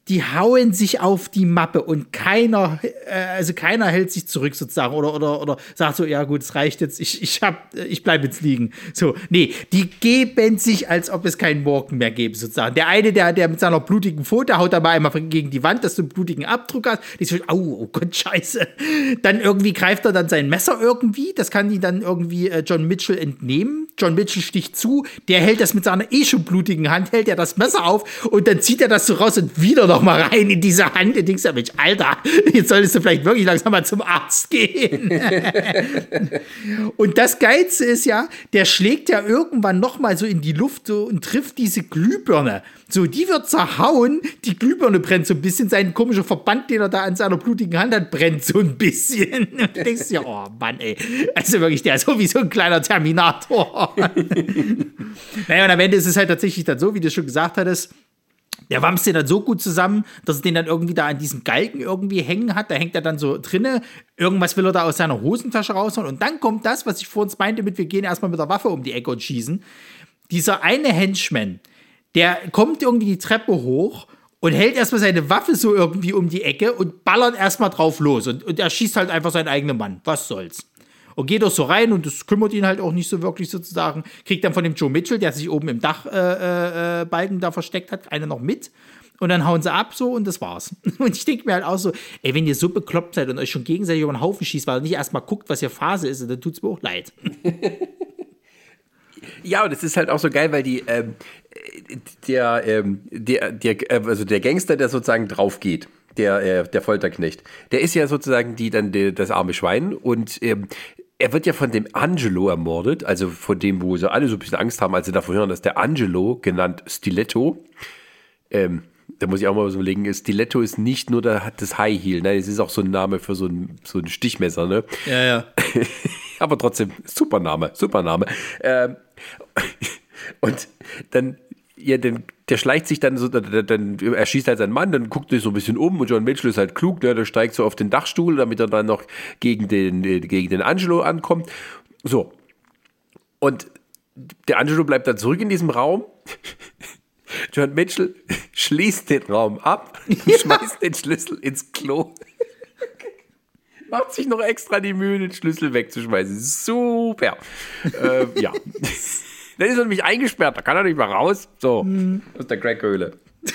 A: die hauen sich auf die Mappe und keiner, äh, also keiner hält sich zurück sozusagen oder, oder, oder sagt so, ja gut, es reicht jetzt, ich, ich, hab, ich bleibe jetzt liegen. So, nee, die geben sich, als ob es keinen Morgen mehr gäbe sozusagen. Der eine, der, der mit seiner blutigen Pfote haut dabei einmal gegen die Wand, dass du einen blutigen Abdruck hast. Die so, au, oh Gott, scheiße. Dann irgendwie greift er dann sein Messer irgendwie, das kann ihn dann irgendwie äh, John Mitchell entnehmen. John Mitchell sticht zu, der hält das mit seiner eh schon blutigen Hand, hält er das Messer auf und dann zieht er das so raus und wieder noch mal rein in diese Hand. Und denkst du, Mensch, Alter, jetzt solltest du vielleicht wirklich langsam mal zum Arzt gehen. und das Geilste ist ja, der schlägt ja irgendwann noch mal so in die Luft so und trifft diese Glühbirne. So, die wird zerhauen, die Glühbirne brennt so ein bisschen, sein komischer Verband, den er da an seiner blutigen Hand hat, brennt so ein bisschen. Und du denkst dir, oh Mann, ey, also wirklich, der ist so wie so ein kleiner Terminator. naja, und am Ende ist es halt tatsächlich dann so, wie du schon gesagt hattest, der wamst den dann so gut zusammen, dass er den dann irgendwie da an diesem Galgen irgendwie hängen hat. Da hängt er dann so drinne. Irgendwas will er da aus seiner Hosentasche rausholen. Und dann kommt das, was ich vorhin meinte, mit wir gehen erstmal mit der Waffe um die Ecke und schießen. Dieser eine Henchman, der kommt irgendwie die Treppe hoch und hält erstmal seine Waffe so irgendwie um die Ecke und ballert erstmal drauf los. Und, und er schießt halt einfach seinen eigenen Mann. Was soll's? Und geht doch so rein und das kümmert ihn halt auch nicht so wirklich sozusagen. Kriegt dann von dem Joe Mitchell, der sich oben im Dachbalken äh, äh, Balken da versteckt hat, eine noch mit. Und dann hauen sie ab so und das war's. Und ich denke mir halt auch so, ey, wenn ihr so bekloppt seid und euch schon gegenseitig über den Haufen schießt, weil ihr nicht erstmal guckt, was hier Phase ist, dann tut's mir auch leid.
B: Ja, und es ist halt auch so geil, weil die, ähm, der, ähm, der, der, äh, also der Gangster, der sozusagen drauf geht, der, äh, der Folterknecht, der ist ja sozusagen die, dann die, das arme Schwein und ähm, er wird ja von dem Angelo ermordet, also von dem, wo sie alle so ein bisschen Angst haben, als sie davon hören, dass der Angelo, genannt Stiletto, ähm, da muss ich auch mal so überlegen, Stiletto ist nicht nur der, das High Heel, ne? es ist auch so ein Name für so ein, so ein Stichmesser, ne?
A: Ja, ja.
B: Aber trotzdem, super Name, super Name. Ähm, und dann, ja, den, der schleicht sich dann so, dann, dann er schießt halt seinen Mann, dann guckt sich so ein bisschen um und John Mitchell ist halt klug, ne? der steigt so auf den Dachstuhl, damit er dann noch gegen den, gegen den Angelo ankommt. So. Und der Angelo bleibt dann zurück in diesem Raum. John Mitchell schließt den Raum ab, schmeißt den Schlüssel ins Klo. Macht sich noch extra die Mühe, den Schlüssel wegzuschmeißen. Super. äh, ja. Dann ist er nämlich eingesperrt, da kann er nicht mehr raus. So,
A: Hm.
B: aus der Crackhöhle.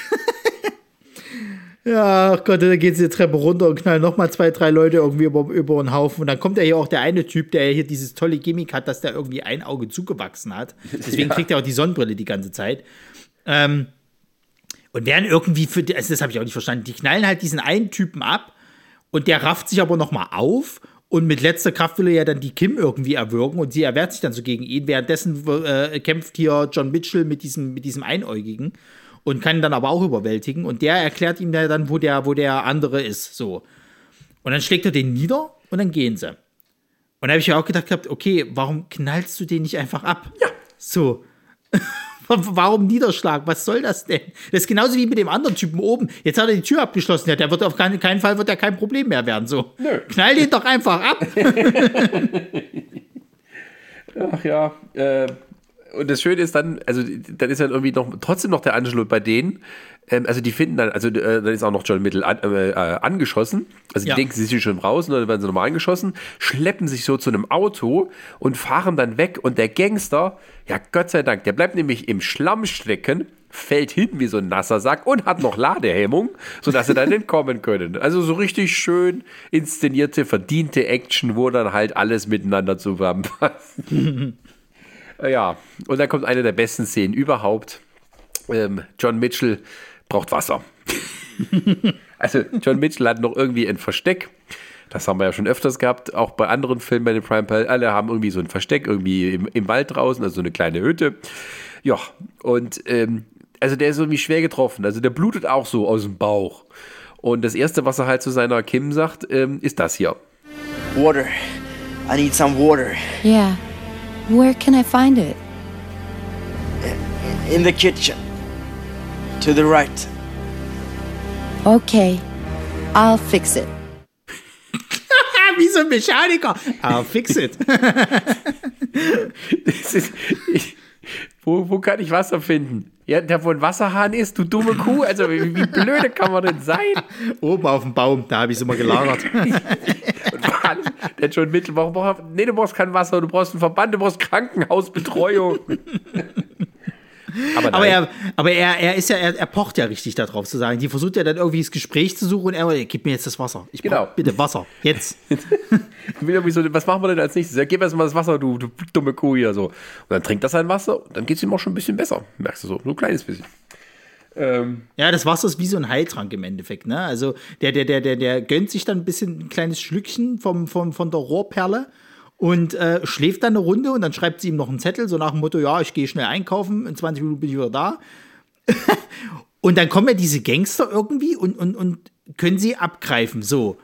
A: Ja, ach Gott, da geht sie die Treppe runter und knallen nochmal zwei, drei Leute irgendwie über, über den Haufen. Und dann kommt ja hier auch der eine Typ, der hier dieses tolle Gimmick hat, dass der irgendwie ein Auge zugewachsen hat. Deswegen
B: Ja.
A: kriegt er auch die Sonnenbrille die ganze Zeit. Ähm, und werden irgendwie für, die- also das habe ich auch nicht verstanden, die knallen halt diesen einen Typen ab und der rafft sich aber nochmal auf und mit letzter Kraft will er ja dann die Kim irgendwie erwürgen und sie erwehrt sich dann so gegen ihn. Währenddessen äh, kämpft hier John Mitchell mit diesem, mit diesem Einäugigen und kann ihn dann aber auch überwältigen und der erklärt ihm dann, wo der, wo der andere ist, so. Und dann schlägt er den nieder und dann gehen sie. Und da habe ich ja auch gedacht gehabt, okay, warum knallst du den nicht einfach ab? Ja. So. Warum Niederschlag? Was soll das denn? Das ist genauso wie mit dem anderen Typen oben. Jetzt hat er die Tür abgeschlossen. Ja, der wird auf keinen, keinen Fall wird der kein Problem mehr werden. So. Knall den doch einfach ab.
B: Ach ja. Äh, und das Schöne ist dann, also dann ist dann irgendwie noch trotzdem noch der Angelo bei denen. Ähm, also die finden dann, also äh, dann ist auch noch John Mitchell an, äh, äh, angeschossen. Also die
A: Ja.
B: denken, sie sind schon raus und dann werden sie nochmal angeschossen, schleppen sich so zu einem Auto und fahren dann weg. Und der Gangster, ja Gott sei Dank, der bleibt nämlich im Schlamm stecken, fällt hin wie so ein nasser Sack und hat noch Ladehemmung, sodass sie dann entkommen können. Also so richtig schön inszenierte, verdiente Action, wo dann halt alles miteinander zusammenpasst. Ja, und dann kommt eine der besten Szenen überhaupt. Ähm, John Mitchell braucht Wasser. also John Mitchell hat noch irgendwie ein Versteck. Das haben wir ja schon öfters gehabt, auch bei anderen Filmen bei den Prime Pal. Alle haben irgendwie so ein Versteck irgendwie im, im Wald draußen, also so eine kleine Hütte. Ja, und ähm, also der ist irgendwie schwer getroffen. Also der blutet auch so aus dem Bauch. Und das Erste, was er halt zu seiner Kim sagt, ähm, ist das hier.
I: Water. I need some water.
G: Yeah. Where can I find it?
I: In the kitchen. To the right.
G: Okay. I'll fix it.
A: wie so ein Mechaniker. I'll fix it.
B: Das ist, ich, Wo, wo kann ich Wasser finden? Ja, der, wo ein Wasserhahn ist, du dumme Kuh. Also, wie, wie blöde kann man denn sein?
A: Oben auf dem Baum, da habe ich es immer gelagert.
B: Mitchell, warum braucht, nee, du brauchst kein Wasser, du brauchst einen Verband, du brauchst Krankenhausbetreuung. Aber,
A: aber er, aber er, er ist ja, er, er pocht ja richtig darauf zu sagen. Die versucht ja dann irgendwie das Gespräch zu suchen und er, "Ey, gib mir jetzt das Wasser. Ich
B: Genau.
A: bitte Wasser. Jetzt.
B: So, was machen wir denn als nächstes? Ja, gib erst mal das Wasser, du, du dumme Kuh hier. So. Und dann trinkt er sein Wasser und dann geht es ihm auch schon ein bisschen besser. Merkst du so, so ein kleines bisschen. Ähm,
A: Ja, das Wasser ist wie so ein Heiltrank im Endeffekt, ne? Also der, der, der, der, der gönnt sich dann ein bisschen ein kleines Schlückchen vom, vom, von der Rohrperle und äh, schläft dann eine Runde und dann schreibt sie ihm noch einen Zettel, so nach dem Motto, ja, ich gehe schnell einkaufen, in 20 Minuten bin ich wieder da. und dann kommen ja diese Gangster irgendwie und, und, und können sie abgreifen, so.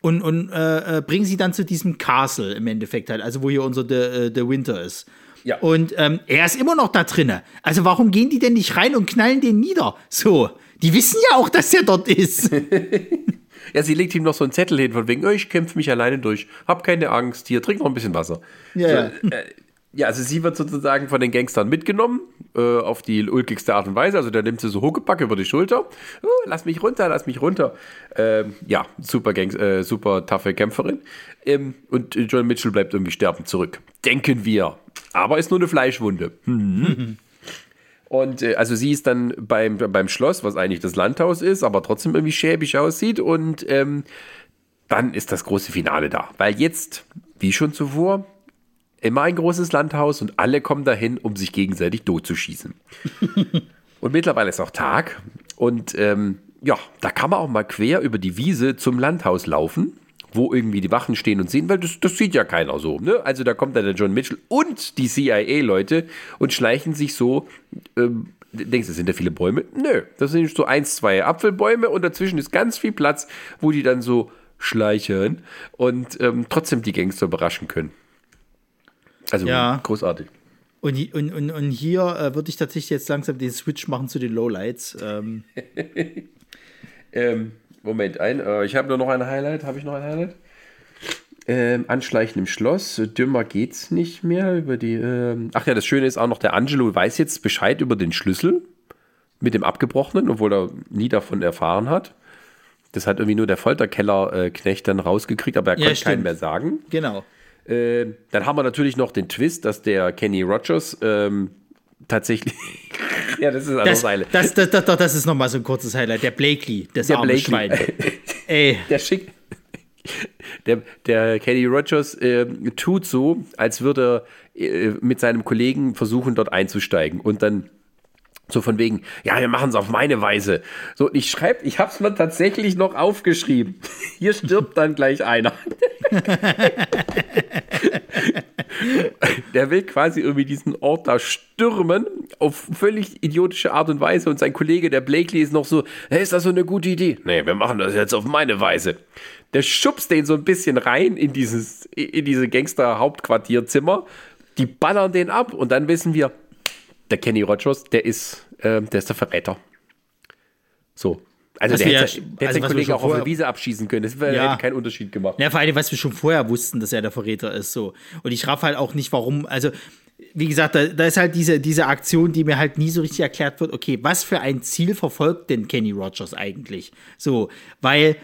A: Und, und äh, äh, bringen sie dann zu diesem Castle im Endeffekt halt, also wo hier unser The, äh, The Winter ist.
B: Ja.
A: Und ähm, er ist immer noch da drinne. Also warum gehen die denn nicht rein und knallen den nieder? So, die wissen ja auch, dass der dort ist.
B: ja, sie legt ihm noch so einen Zettel hin, von wegen, oh, ich kämpfe mich alleine durch, hab keine Angst, hier, trink noch ein bisschen Wasser.
A: Ja.
B: So, äh, ja, also sie wird sozusagen von den Gangstern mitgenommen, äh, auf die ulkigste Art und Weise. Also der nimmt sie so Huckepack über die Schulter. Oh, lass mich runter, lass mich runter. Ähm, ja, super, Gangs äh, super taffe Kämpferin. Ähm, und John Mitchell bleibt irgendwie sterbend zurück. Denken wir. Aber ist nur eine Fleischwunde. Mhm. Und äh, also sie ist dann beim, beim Schloss, was eigentlich das Landhaus ist, aber trotzdem irgendwie schäbig aussieht. Und ähm, dann ist das große Finale da. Weil jetzt, wie schon zuvor, immer ein großes Landhaus und alle kommen dahin, um sich gegenseitig totzuschießen. und mittlerweile ist auch Tag. Und ähm, ja, da kann man auch mal quer über die Wiese zum Landhaus laufen, wo irgendwie die Wachen stehen und sehen, weil das, das sieht ja keiner so. Ne? Also da kommt dann der John Mitchell und die CIA-Leute und schleichen sich so. Ähm, denkst du, sind da viele Bäume? Nö, das sind so eins, zwei Apfelbäume und dazwischen ist ganz viel Platz, wo die dann so schleichen und ähm, trotzdem die Gangster überraschen können. Also
A: Ja.
B: großartig.
A: Und, und, und, und hier äh, würde ich tatsächlich jetzt langsam den Switch machen zu den Lowlights. Ähm,
B: Ähm, Moment, ein, äh, ich habe nur noch ein Highlight. Habe ich noch ein Highlight? Ähm, Anschleichen im Schloss. Dümmer geht's nicht mehr über die. Ähm Ach ja, das Schöne ist auch noch, der Angelo weiß jetzt Bescheid über den Schlüssel mit dem Abgebrochenen, obwohl er nie davon erfahren hat. Das hat irgendwie nur der Folterkeller-Knecht dann rausgekriegt, aber er
A: Ja,
B: konnte keinen mehr sagen.
A: genau.
B: Äh, dann haben wir natürlich noch den Twist, dass der Kenny Rogers ähm, tatsächlich. ja, das ist eine
A: Das,
B: Seile.
A: das, das, das, das ist nochmal so ein kurzes Highlight. Der Blakely, das
B: Der
A: arme
B: Blakely.
A: Schwein. Ey,
B: Der schick. Der, der Kenny Rogers äh, tut so, als würde er äh, mit seinem Kollegen versuchen, dort einzusteigen. Und dann so von wegen, ja, wir machen es auf meine Weise. So, ich schreibe, ich habe es mir tatsächlich noch aufgeschrieben. Hier stirbt dann gleich einer. Der will quasi irgendwie diesen Ort da stürmen, auf völlig idiotische Art und Weise. Und sein Kollege, der Blakely, ist noch so, hey, ist das so eine gute Idee? Nee, wir machen das jetzt auf meine Weise. Der schubst den so ein bisschen rein in dieses, in diese Gangster-Hauptquartierzimmer. Die ballern den ab und dann wissen wir, der Kenny Rogers, der ist, ähm, der ist der Verräter. So. Also
A: Was
B: der
A: wir
B: hätte,
A: ja-
B: der hätte
A: also wir
B: Kollegen auch auf der
A: vorher-
B: Wiese abschießen können. Das wär,
A: Ja.
B: hätte keinen Unterschied gemacht.
A: Ja, vor allem, was wir schon vorher wussten, dass er der Verräter ist, so. Und ich raff halt auch nicht, warum, also, wie gesagt, da, da ist halt diese, diese Aktion, die mir halt nie so richtig erklärt wird, okay, was für ein Ziel verfolgt denn Kenny Rogers eigentlich? So, weil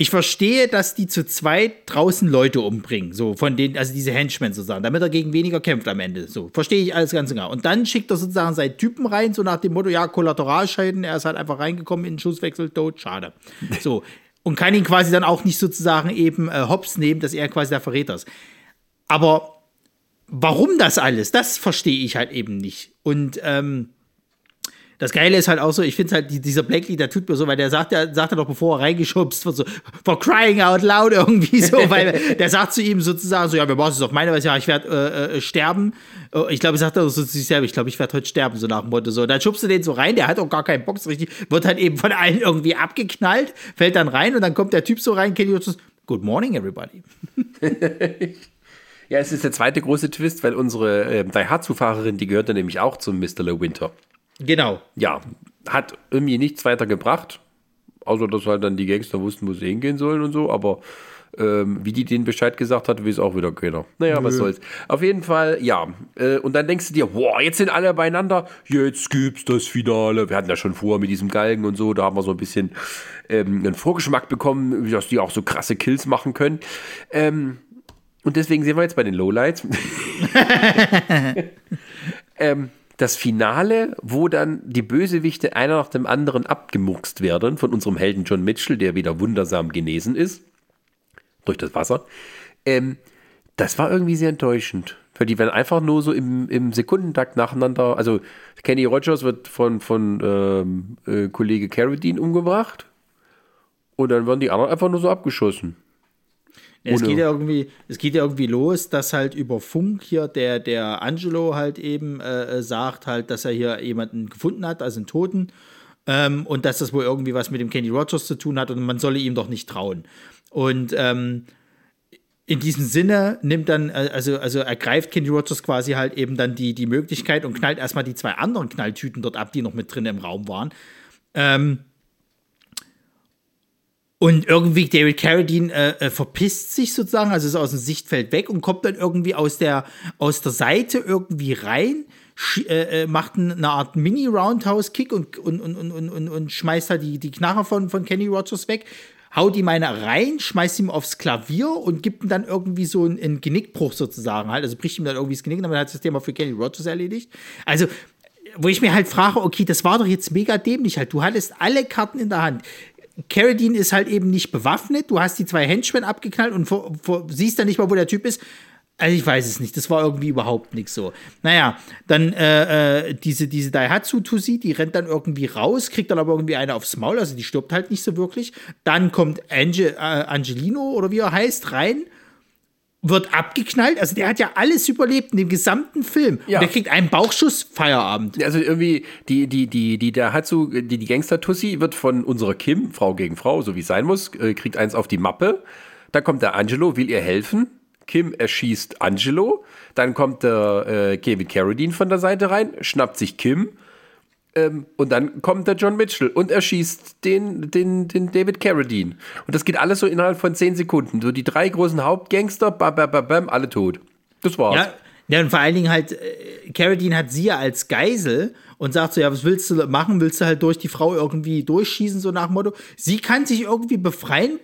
A: ich verstehe, dass die zu zweit draußen Leute umbringen, so von denen, also diese Henchmen sozusagen, damit er gegen weniger kämpft am Ende. So, verstehe ich alles ganz genau. Und dann schickt er sozusagen seinen Typen rein, so nach dem Motto, ja, Kollateralschäden, er ist halt einfach reingekommen in den Schusswechsel, tot, schade. So. Und kann ihn quasi dann auch nicht sozusagen eben äh, hops nehmen, dass er quasi der Verräter ist. Aber warum das alles, das verstehe ich halt eben nicht. Und ähm, das Geile ist halt auch so, ich finde halt, die, dieser Blakely, der tut mir so, weil der sagt ja, sagt er doch, bevor er reingeschubst wird, so, for crying out loud irgendwie so, weil der sagt zu ihm sozusagen so, ja, wir machen es auf meine Weise, ja, ich werde äh, äh, sterben. Äh, Ich glaube, sagt er so zu sich selber, ich glaube, ich werde heute sterben, so nach dem Motto. So, dann schubst du den so rein, der hat auch gar keinen Bock so richtig, wird halt eben von allen irgendwie abgeknallt, fällt dann rein und dann kommt der Typ so rein, Kenny und so, Good morning, everybody.
B: Ja, es ist der zweite große Twist, weil unsere äh, Daihatsu-Fahrerin, die gehört dann nämlich auch zum Mr. Le Winter.
A: Genau.
B: Ja, hat irgendwie nichts weiter gebracht, außer dass halt dann die Gangster wussten, wo sie hingehen sollen und so, aber Ähm, wie die den Bescheid gesagt hat, weiß auch wieder keiner. Naja, was soll's. Auf jeden Fall, ja. Äh, und dann denkst du dir, boah, jetzt sind alle beieinander, jetzt gibt's das Finale. Wir hatten ja schon vorher mit diesem Galgen und so, da haben wir so ein bisschen ähm, einen Vorgeschmack bekommen, dass die auch so krasse Kills machen können. Ähm, und deswegen sind wir jetzt bei den Lowlights. ähm, das Finale, wo dann die Bösewichte einer nach dem anderen abgemurkst werden von unserem Helden John Mitchell, der wieder wundersam genesen ist durch das Wasser. Ähm, das war irgendwie sehr enttäuschend. Weil die werden einfach nur so im, im Sekundentakt nacheinander. Also Kenny Rogers wird von, von ähm, äh, Kollege Carradine umgebracht. Und dann werden die anderen einfach nur so abgeschossen.
A: Ja, es geht ja irgendwie, es geht ja irgendwie los, dass halt über Funk hier der, der Angelo halt eben äh, äh, sagt halt, dass er hier jemanden gefunden hat, also einen Toten. Ähm, und dass das wohl irgendwie was mit dem Kenny Rogers zu tun hat und man solle ihm doch nicht trauen. Und ähm, in diesem Sinne nimmt dann, äh, also, also ergreift Kenny Rogers quasi halt eben dann die, die Möglichkeit und knallt erstmal die zwei anderen Knalltüten dort ab, die noch mit drin im Raum waren. Ähm, und irgendwie David Carradine äh, äh, verpisst sich sozusagen, also ist aus dem Sichtfeld weg und kommt dann irgendwie aus der, aus der Seite irgendwie rein, äh, äh, macht eine Art Mini-Roundhouse-Kick und, und, und, und, und, und, und schmeißt halt die, die Knarre von, von Kenny Rogers weg, haut ihm eine rein, schmeißt ihm aufs Klavier und gibt ihm dann irgendwie so einen, einen Genickbruch sozusagen halt, also bricht ihm dann irgendwie das Genick, damit hat das Thema für Kenny Rogers erledigt. Also wo ich mir halt frage, okay, das war doch jetzt mega dämlich halt. Du hattest alle Karten in der Hand. Carradine ist halt eben nicht bewaffnet. Du hast die zwei Henchmen abgeknallt und vor, vor, siehst dann nicht mal, wo der Typ ist. Also ich weiß es nicht. Das war irgendwie überhaupt nichts so. Naja, dann äh, äh, diese, diese Daihatsu-Tusi, die rennt dann irgendwie raus, kriegt dann aber irgendwie eine aufs Maul. Also die stirbt halt nicht so wirklich. Dann kommt Ange, äh, Angelino oder wie er heißt rein wird abgeknallt. Also der hat ja alles überlebt in dem gesamten Film.
B: Ja.
A: Und der kriegt einen Bauchschuss, Feierabend.
B: Also irgendwie, die, die, die, die, der Hatsu, die, die Gangster-Tussi wird von unserer Kim, Frau gegen Frau, so wie es sein muss, äh, kriegt eins auf die Mappe. Dann kommt der Angelo, will ihr helfen. Kim erschießt Angelo. Dann kommt der äh, Kevin Carradine von der Seite rein, schnappt sich Kim. Ähm, und dann kommt der John Mitchell und erschießt den, den, den David Carradine. Und das geht alles so innerhalb von 10 Sekunden. So die drei großen Hauptgangster, bam, bam, bam, bam, alle tot. Das war's.
A: Ja, ja, und vor allen Dingen halt, äh, Carradine hat sie ja als Geisel und sagt so, ja, was willst du machen? Willst du halt durch die Frau irgendwie durchschießen, so nach Motto? Sie kann sich irgendwie befreien,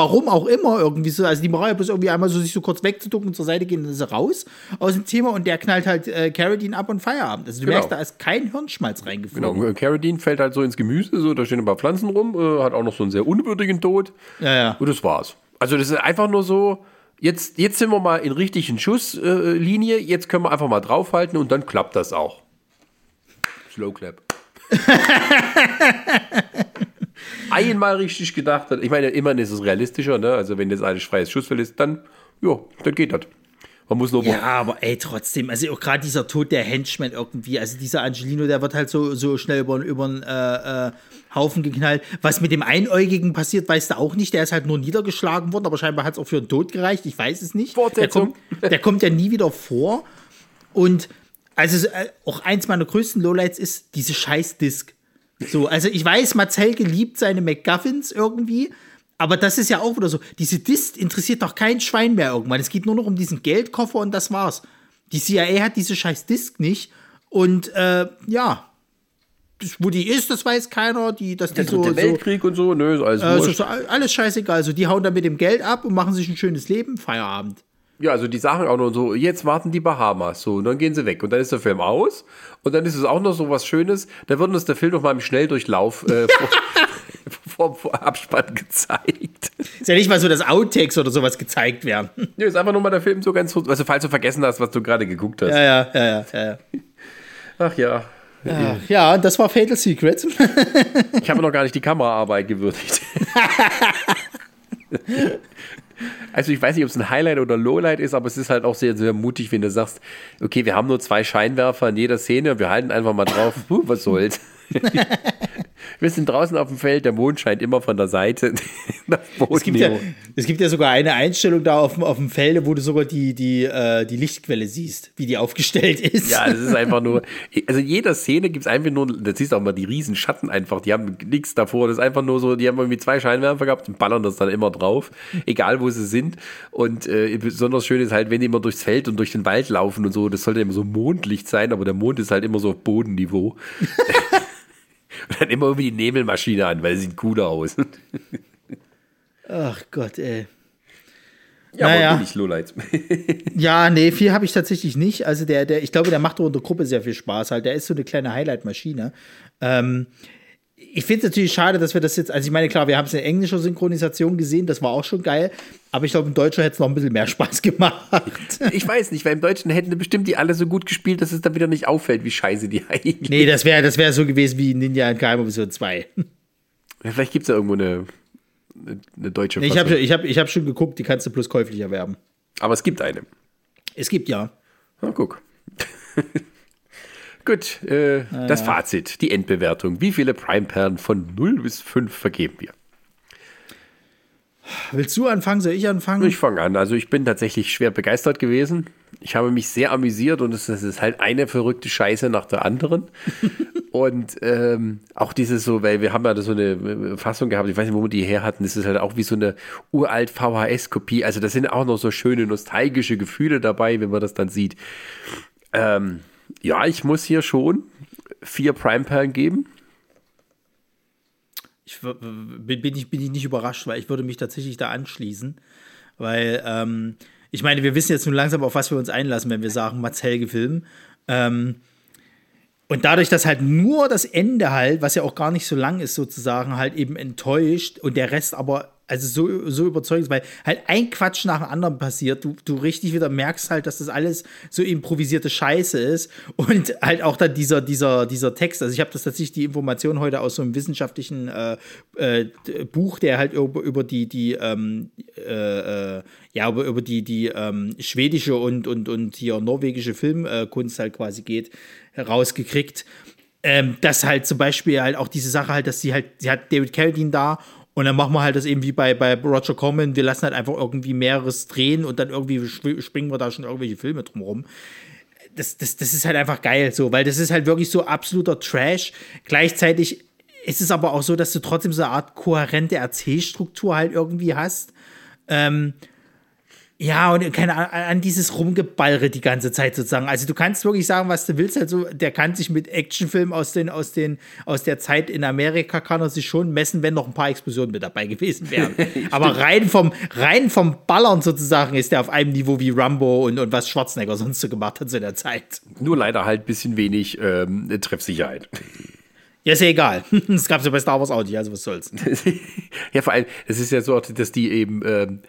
A: warum auch immer, irgendwie so. Also die Moral bloß irgendwie einmal so sich so kurz wegzuducken und zur Seite gehen, dann ist sie raus aus dem Thema und der knallt halt äh, Carradine ab und Feierabend. Also du
B: Genau.
A: merkst, da ist kein Hirnschmalz reingeflogen.
B: Genau, Carradine fällt halt so ins Gemüse, so, da stehen ein paar Pflanzen rum, äh, hat auch noch so einen sehr unwürdigen Tod.
A: Ja, ja.
B: Und das war's. Also das ist einfach nur so, jetzt, jetzt sind wir mal in richtigen Schusslinie, äh, jetzt können wir einfach mal draufhalten und dann klappt das auch. Slow Clap. Einmal richtig gedacht hat. Ich meine, immerhin ist es realistischer, ne? Also wenn das ein freies Schussfeld ist, dann, ja, dann geht das. Man muss nur
A: Ja, aber ey, trotzdem, also auch gerade dieser Tod der Henchman irgendwie, also dieser Angelino, der wird halt so, so schnell über, über den äh, äh, Haufen geknallt. Was mit dem Einäugigen passiert, weißt du auch nicht. Der ist halt nur niedergeschlagen worden, aber scheinbar hat es auch für den Tod gereicht. Ich weiß es nicht. Der
B: Fortsetzung.
A: kommt, der kommt ja nie wieder vor. Und also äh, auch eins meiner größten Lowlights ist diese scheiß Disc. So, also ich weiß, Matzelke liebt seine McGuffins irgendwie, aber das ist ja auch wieder so. Diese Disc interessiert doch kein Schwein mehr irgendwann. Es geht nur noch um diesen Geldkoffer und das war's. Die CIA hat diese scheiß Disc nicht und äh, ja, das, wo die ist, das weiß keiner. Die, dass die
B: der
A: so,
B: dritte
A: so,
B: Weltkrieg und so, nö, ist alles
A: äh, so, so alles scheißegal. Also die hauen dann mit dem Geld ab und machen sich ein schönes Leben. Feierabend.
B: Ja, also die sagen auch nur so, jetzt warten die Bahamas, so, und dann gehen sie weg. Und dann ist der Film aus. Und dann ist es auch noch so was Schönes. Da wird uns der Film noch mal im Schnelldurchlauf äh, vor, vor, vor Abspann gezeigt.
A: Ist ja nicht mal so, dass Outtakes oder sowas gezeigt werden.
B: Ja, ist einfach nur mal der Film so ganz, also falls du vergessen hast, was du gerade geguckt hast.
A: Ja, ja, ja, ja. ja.
B: Ach ja.
A: Ja, das war Fatal Secrets.
B: Ich habe noch gar nicht die Kameraarbeit gewürdigt. Also ich weiß nicht, ob es ein Highlight oder Lowlight ist, aber es ist halt auch sehr, sehr mutig, wenn du sagst, okay, wir haben nur zwei Scheinwerfer in jeder Szene und wir halten einfach mal drauf, huh, was soll's. Wir sind draußen auf dem Feld, der Mond scheint immer von der Seite nach
A: Es gibt, ja, es gibt ja sogar eine Einstellung da auf, dem- auf dem Felde, wo du sogar die, die, äh, die Lichtquelle siehst, wie die aufgestellt ist.
B: Ja, das ist einfach nur, also in jeder Szene gibt es einfach nur, da siehst du auch mal die riesen Schatten einfach, die haben nichts davor, das ist einfach nur so, die haben irgendwie zwei Scheinwerfer gehabt und ballern das dann immer drauf, egal wo sie sind und äh, besonders schön ist halt, wenn die immer durchs Feld und durch den Wald laufen und so, das sollte immer so Mondlicht sein, aber der Mond ist halt immer so auf Bodenniveau. und dann immer irgendwie die Nebelmaschine an, weil sie sieht cooler aus.
A: Ach Gott, ey.
B: Ja,
A: Naja.
B: aber billig Lowlights.
A: Ja, nee, viel habe ich tatsächlich nicht. Also der, der, ich glaube, der macht der Gruppe sehr viel Spaß halt. Der ist so eine kleine Highlight-Maschine. Ähm, ich finde es natürlich schade, dass wir das jetzt, also ich meine, klar, wir haben es in englischer Synchronisation gesehen, das war auch schon geil, aber ich glaube, im Deutschen hätte es noch ein bisschen mehr Spaß gemacht.
B: Ich weiß nicht, weil im Deutschen hätten bestimmt die alle so gut gespielt, dass es dann wieder nicht auffällt, wie scheiße die eigentlich
A: nee, das wäre das wär so gewesen wie Ninja in Geheimmission 2.
B: Ja, Vielleicht gibt es ja irgendwo eine, eine, deutsche
A: Nee, ich habe ich hab, ich hab schon geguckt, die kannst du plus käuflich erwerben.
B: Aber es gibt eine.
A: Es gibt ja.
B: Na, guck. Gut, äh, das Fazit, die Endbewertung. Wie viele Prime-Perlen von 0 bis 5 vergeben wir?
A: Willst du anfangen? Soll ich anfangen?
B: Ich fange an. Also ich bin tatsächlich schwer begeistert gewesen. Ich habe mich sehr amüsiert und es es ist halt eine verrückte Scheiße nach der anderen. und ähm, auch dieses so, weil wir haben ja da so eine äh, Fassung gehabt, ich weiß nicht, wo wir die her hatten, das ist halt auch wie so eine uralt VHS-Kopie. Also da sind auch noch so schöne nostalgische Gefühle dabei, wenn man das dann sieht. Ähm, ja, ich muss hier schon vier Prime-Perlen geben.
A: Ich, bin, ich, bin ich nicht überrascht, weil ich würde mich tatsächlich da anschließen. Weil, ähm, ich meine, wir wissen jetzt nun langsam, auf was wir uns einlassen, wenn wir sagen, Mats Helge-Film. Ähm, und dadurch, dass halt nur das Ende halt, was ja auch gar nicht so lang ist, sozusagen, halt eben enttäuscht und der Rest aber also so, so überzeugend weil halt ein Quatsch nach dem anderen passiert, du, du richtig wieder merkst halt, dass das alles so improvisierte Scheiße ist und halt auch dann dieser, dieser, dieser Text, also ich habe das tatsächlich die Information heute aus so einem wissenschaftlichen äh, äh, Buch, der halt über, über die, die ähm, äh, äh, ja, über, über die, die ähm, schwedische und, und, und hier norwegische Filmkunst halt quasi geht, rausgekriegt. Ähm, dass halt zum Beispiel halt auch diese Sache halt, dass sie halt, sie hat David Carradine da und dann machen wir halt das eben wie bei, bei Roger Corman, wir lassen halt einfach irgendwie mehreres drehen und dann irgendwie springen wir da schon irgendwelche Filme drumherum. Das, das, das ist halt einfach geil so, weil das ist halt wirklich so absoluter Trash. Gleichzeitig ist es aber auch so, dass du trotzdem so eine Art kohärente Erzählstruktur halt irgendwie hast. Ähm, ja, und keine Ahnung, an dieses Rumgeballere die ganze Zeit sozusagen. Also du kannst wirklich sagen, was du willst. Also der kann sich mit Actionfilmen aus, den, aus, den, aus der Zeit in Amerika, kann er sich schon messen, wenn noch ein paar Explosionen mit dabei gewesen wären. Aber rein vom, rein vom Ballern sozusagen ist der auf einem Niveau wie Rambo und, und was Schwarzenegger sonst so gemacht hat zu der Zeit.
B: Nur leider halt ein bisschen wenig ähm, Treffsicherheit.
A: Ja, ist ja egal. Das gab es ja bei Star Wars auch nicht, also was soll's.
B: ja, vor allem, es ist ja so, dass die eben ähm,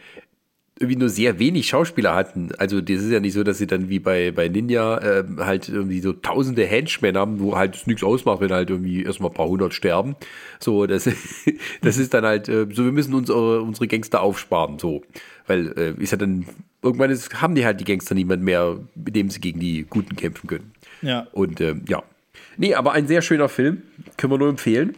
B: irgendwie nur sehr wenig Schauspieler hatten. Also das ist ja nicht so, dass sie dann wie bei, bei Ninja ähm, halt irgendwie so tausende Henchmen haben, wo halt nichts ausmacht, wenn halt irgendwie erstmal ein paar hundert sterben. So, das, das ist dann halt äh, so, wir müssen unsere, unsere Gangster aufsparen, so. Weil äh, ist ja dann, irgendwann ist, haben die halt die Gangster niemand mehr, mit dem sie gegen die Guten kämpfen können.
A: Ja.
B: Und ähm, ja. Nee, aber ein sehr schöner Film. Können wir nur empfehlen.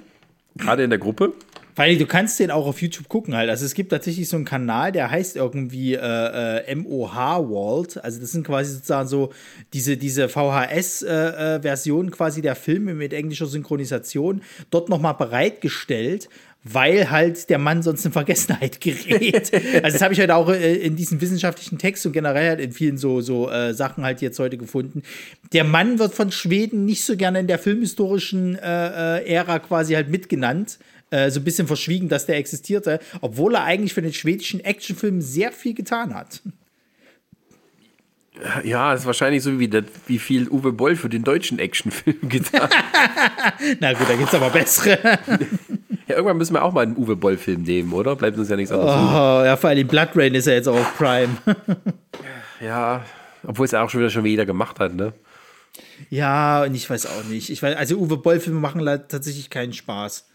B: Gerade in der Gruppe.
A: Weil du kannst den auch auf YouTube gucken halt. Also es gibt tatsächlich so einen Kanal, der heißt irgendwie äh, äh, MOH World. Also das sind quasi sozusagen so diese, diese VHS-Version quasi der Filme mit englischer Synchronisation dort nochmal bereitgestellt. Weil halt der Mann sonst in Vergessenheit gerät. also das habe ich halt auch äh, in diesem wissenschaftlichen Text und generell halt in vielen so, so äh, Sachen halt jetzt heute gefunden. Der Mann wird von Schweden nicht so gerne in der filmhistorischen äh, äh, Ära quasi halt mitgenannt äh, so ein bisschen verschwiegen, dass der existierte, obwohl er eigentlich für den schwedischen Actionfilm sehr viel getan hat.
B: Ja, das ist wahrscheinlich so wie, das, wie viel Uwe Boll für den deutschen Actionfilm getan hat.
A: Na gut, da gibt's aber bessere.
B: ja, irgendwann müssen wir auch mal einen Uwe Boll-Film nehmen, oder? Bleibt uns ja nichts anderes.
A: Oh, ja, vor allem Blood Rain ist ja jetzt auch auf Prime.
B: Ja, obwohl es ja auch schon wieder schon wieder gemacht hat, ne?
A: ja, und ich weiß auch nicht. Ich weiß, also Uwe Boll-Filme machen leider tatsächlich keinen Spaß.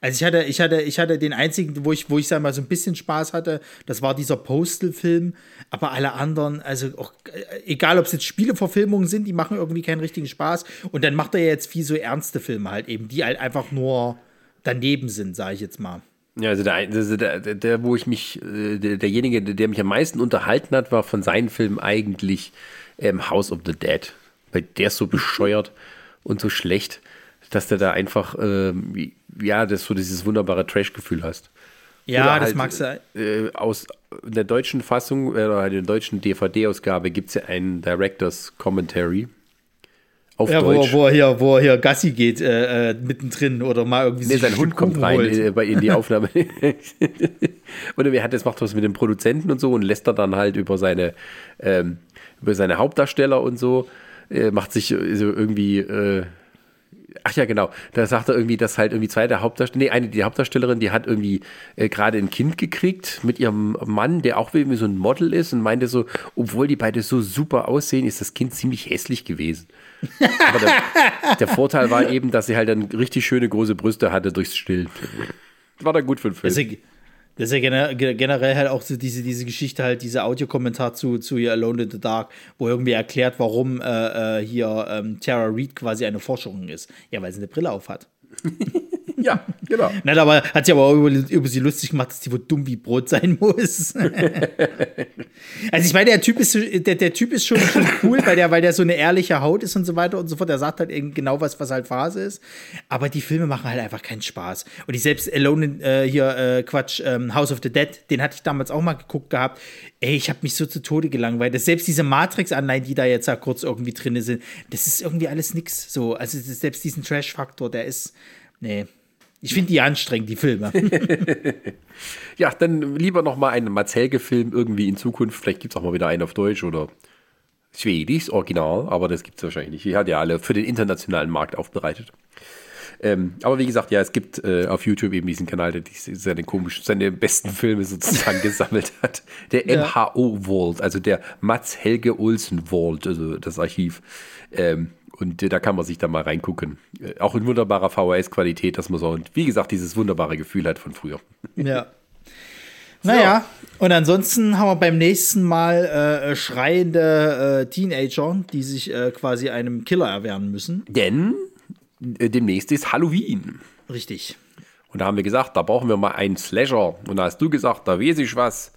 A: Also ich hatte, ich hatte, ich hatte den einzigen, wo ich, wo ich sag mal so ein bisschen Spaß hatte, das war dieser Postal-Film. Aber alle anderen, also auch, äh, egal ob es jetzt Spieleverfilmungen sind, die machen irgendwie keinen richtigen Spaß. Und dann macht er ja jetzt viel so ernste Filme halt eben, die halt einfach nur daneben sind, sage ich jetzt mal.
B: Ja, also der, also der, der, der wo ich mich, äh, der, derjenige, der mich am meisten unterhalten hat, war von seinen Filmen eigentlich ähm, House of the Dead. Weil der ist so bescheuert und so schlecht, dass der da einfach, ähm, ja, das so dieses wunderbare Trash-Gefühl hast.
A: Ja,
B: Oder
A: das
B: halt,
A: mag sein.
B: Äh, aus der deutschen Fassung, äh, oder halt in der deutschen DVD-Ausgabe gibt es ja einen Director's Commentary. Auf
A: Ja, wo,
B: Deutsch.
A: wo, er hier, wo er hier Gassi geht, äh, äh, mittendrin oder mal irgendwie
B: Nee,
A: sich
B: sein
A: ein
B: Hund kommt rein
A: holt.
B: äh, bei in die Aufnahme. Oder wer hat das macht was mit dem Produzenten und so und lässt er dann halt über seine ähm, über seine Hauptdarsteller und so äh, macht sich so irgendwie Ach ja, genau. Da sagt er irgendwie, dass halt irgendwie zwei der Hauptdarsteller, nee, eine die Hauptdarstellerin, die hat irgendwie äh, gerade ein Kind gekriegt mit ihrem Mann, der auch irgendwie so ein Model ist und meinte so, obwohl die beide so super aussehen, ist das Kind ziemlich hässlich gewesen. Aber der, der Vorteil war eben, dass sie halt dann richtig schöne große Brüste hatte durchs Stillen. War dann gut für den Film.
A: Das ist ja, generell halt auch so diese, diese Geschichte, halt dieser Audiokommentar zu, zu Alone in the Dark, wo irgendwie erklärt, warum äh, äh, hier ähm, Tara Reid quasi eine Forscherin ist. Ja, weil sie eine Brille auf hat.
B: Ja, genau.
A: Nein, aber hat sie aber auch über, über sie lustig gemacht, dass die wohl dumm wie Brot sein muss. also ich meine, der Typ ist der, der Typ ist schon, schon cool, weil der, weil der so eine ehrliche Haut ist und so weiter und so fort. Der sagt halt eben genau was, was halt Phase ist. Aber die Filme machen halt einfach keinen Spaß. Und ich selbst Alone in, äh, hier, äh, Quatsch, ähm, House of the Dead, den hatte ich damals auch mal geguckt gehabt. Ey, ich habe mich so zu Tode gelangweilt. Das- Selbst diese Matrix-Anleihen, die da jetzt ja kurz irgendwie drin sind, das ist irgendwie alles nix. So, also selbst diesen Trash-Faktor, der ist, nee. Ich finde die anstrengend, die Filme.
B: Ja, dann lieber noch mal einen Mats Helge-Film irgendwie in Zukunft. Vielleicht gibt es auch mal wieder einen auf Deutsch oder Schwedisch, Original, aber das gibt es wahrscheinlich nicht. Die hat ja alle für den internationalen Markt aufbereitet. Ähm, aber wie gesagt, ja, es gibt äh, auf YouTube eben diesen Kanal, der seine komischen, seine besten Filme sozusagen gesammelt hat. Der
A: Ja.
B: MHO Vault, also der Mats Helge Olsen Vault, also das Archiv. Ähm, und äh, da kann man sich da mal reingucken. Äh, auch in wunderbarer VHS-Qualität, dass man so, und wie gesagt, dieses wunderbare Gefühl hat von früher.
A: Ja. Naja, und ansonsten haben wir beim nächsten Mal äh, schreiende äh, Teenager, die sich quasi einem Killer erwehren müssen.
B: Denn demnächst ist Halloween.
A: Richtig.
B: Und da haben wir gesagt, da brauchen wir mal einen Slasher. Und da hast du gesagt, da weiß ich was.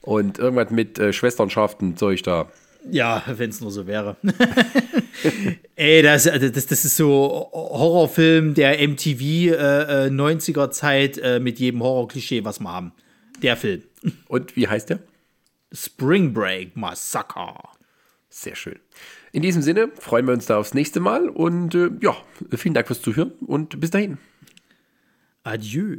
B: Und irgendwas mit Schwesternschaften, Zeug da.
A: Ja, wenn es nur so wäre. Ey, das, also das, das ist so Horrorfilm der MTV äh, äh, 90er Zeit äh, mit jedem Horror-Klischee, was wir haben. Der Film.
B: Und wie heißt der?
A: Spring Break Massacre.
B: Sehr schön. In diesem Sinne freuen wir uns da aufs nächste Mal. Und äh, ja, vielen Dank fürs Zuhören und bis dahin.
A: Adieu.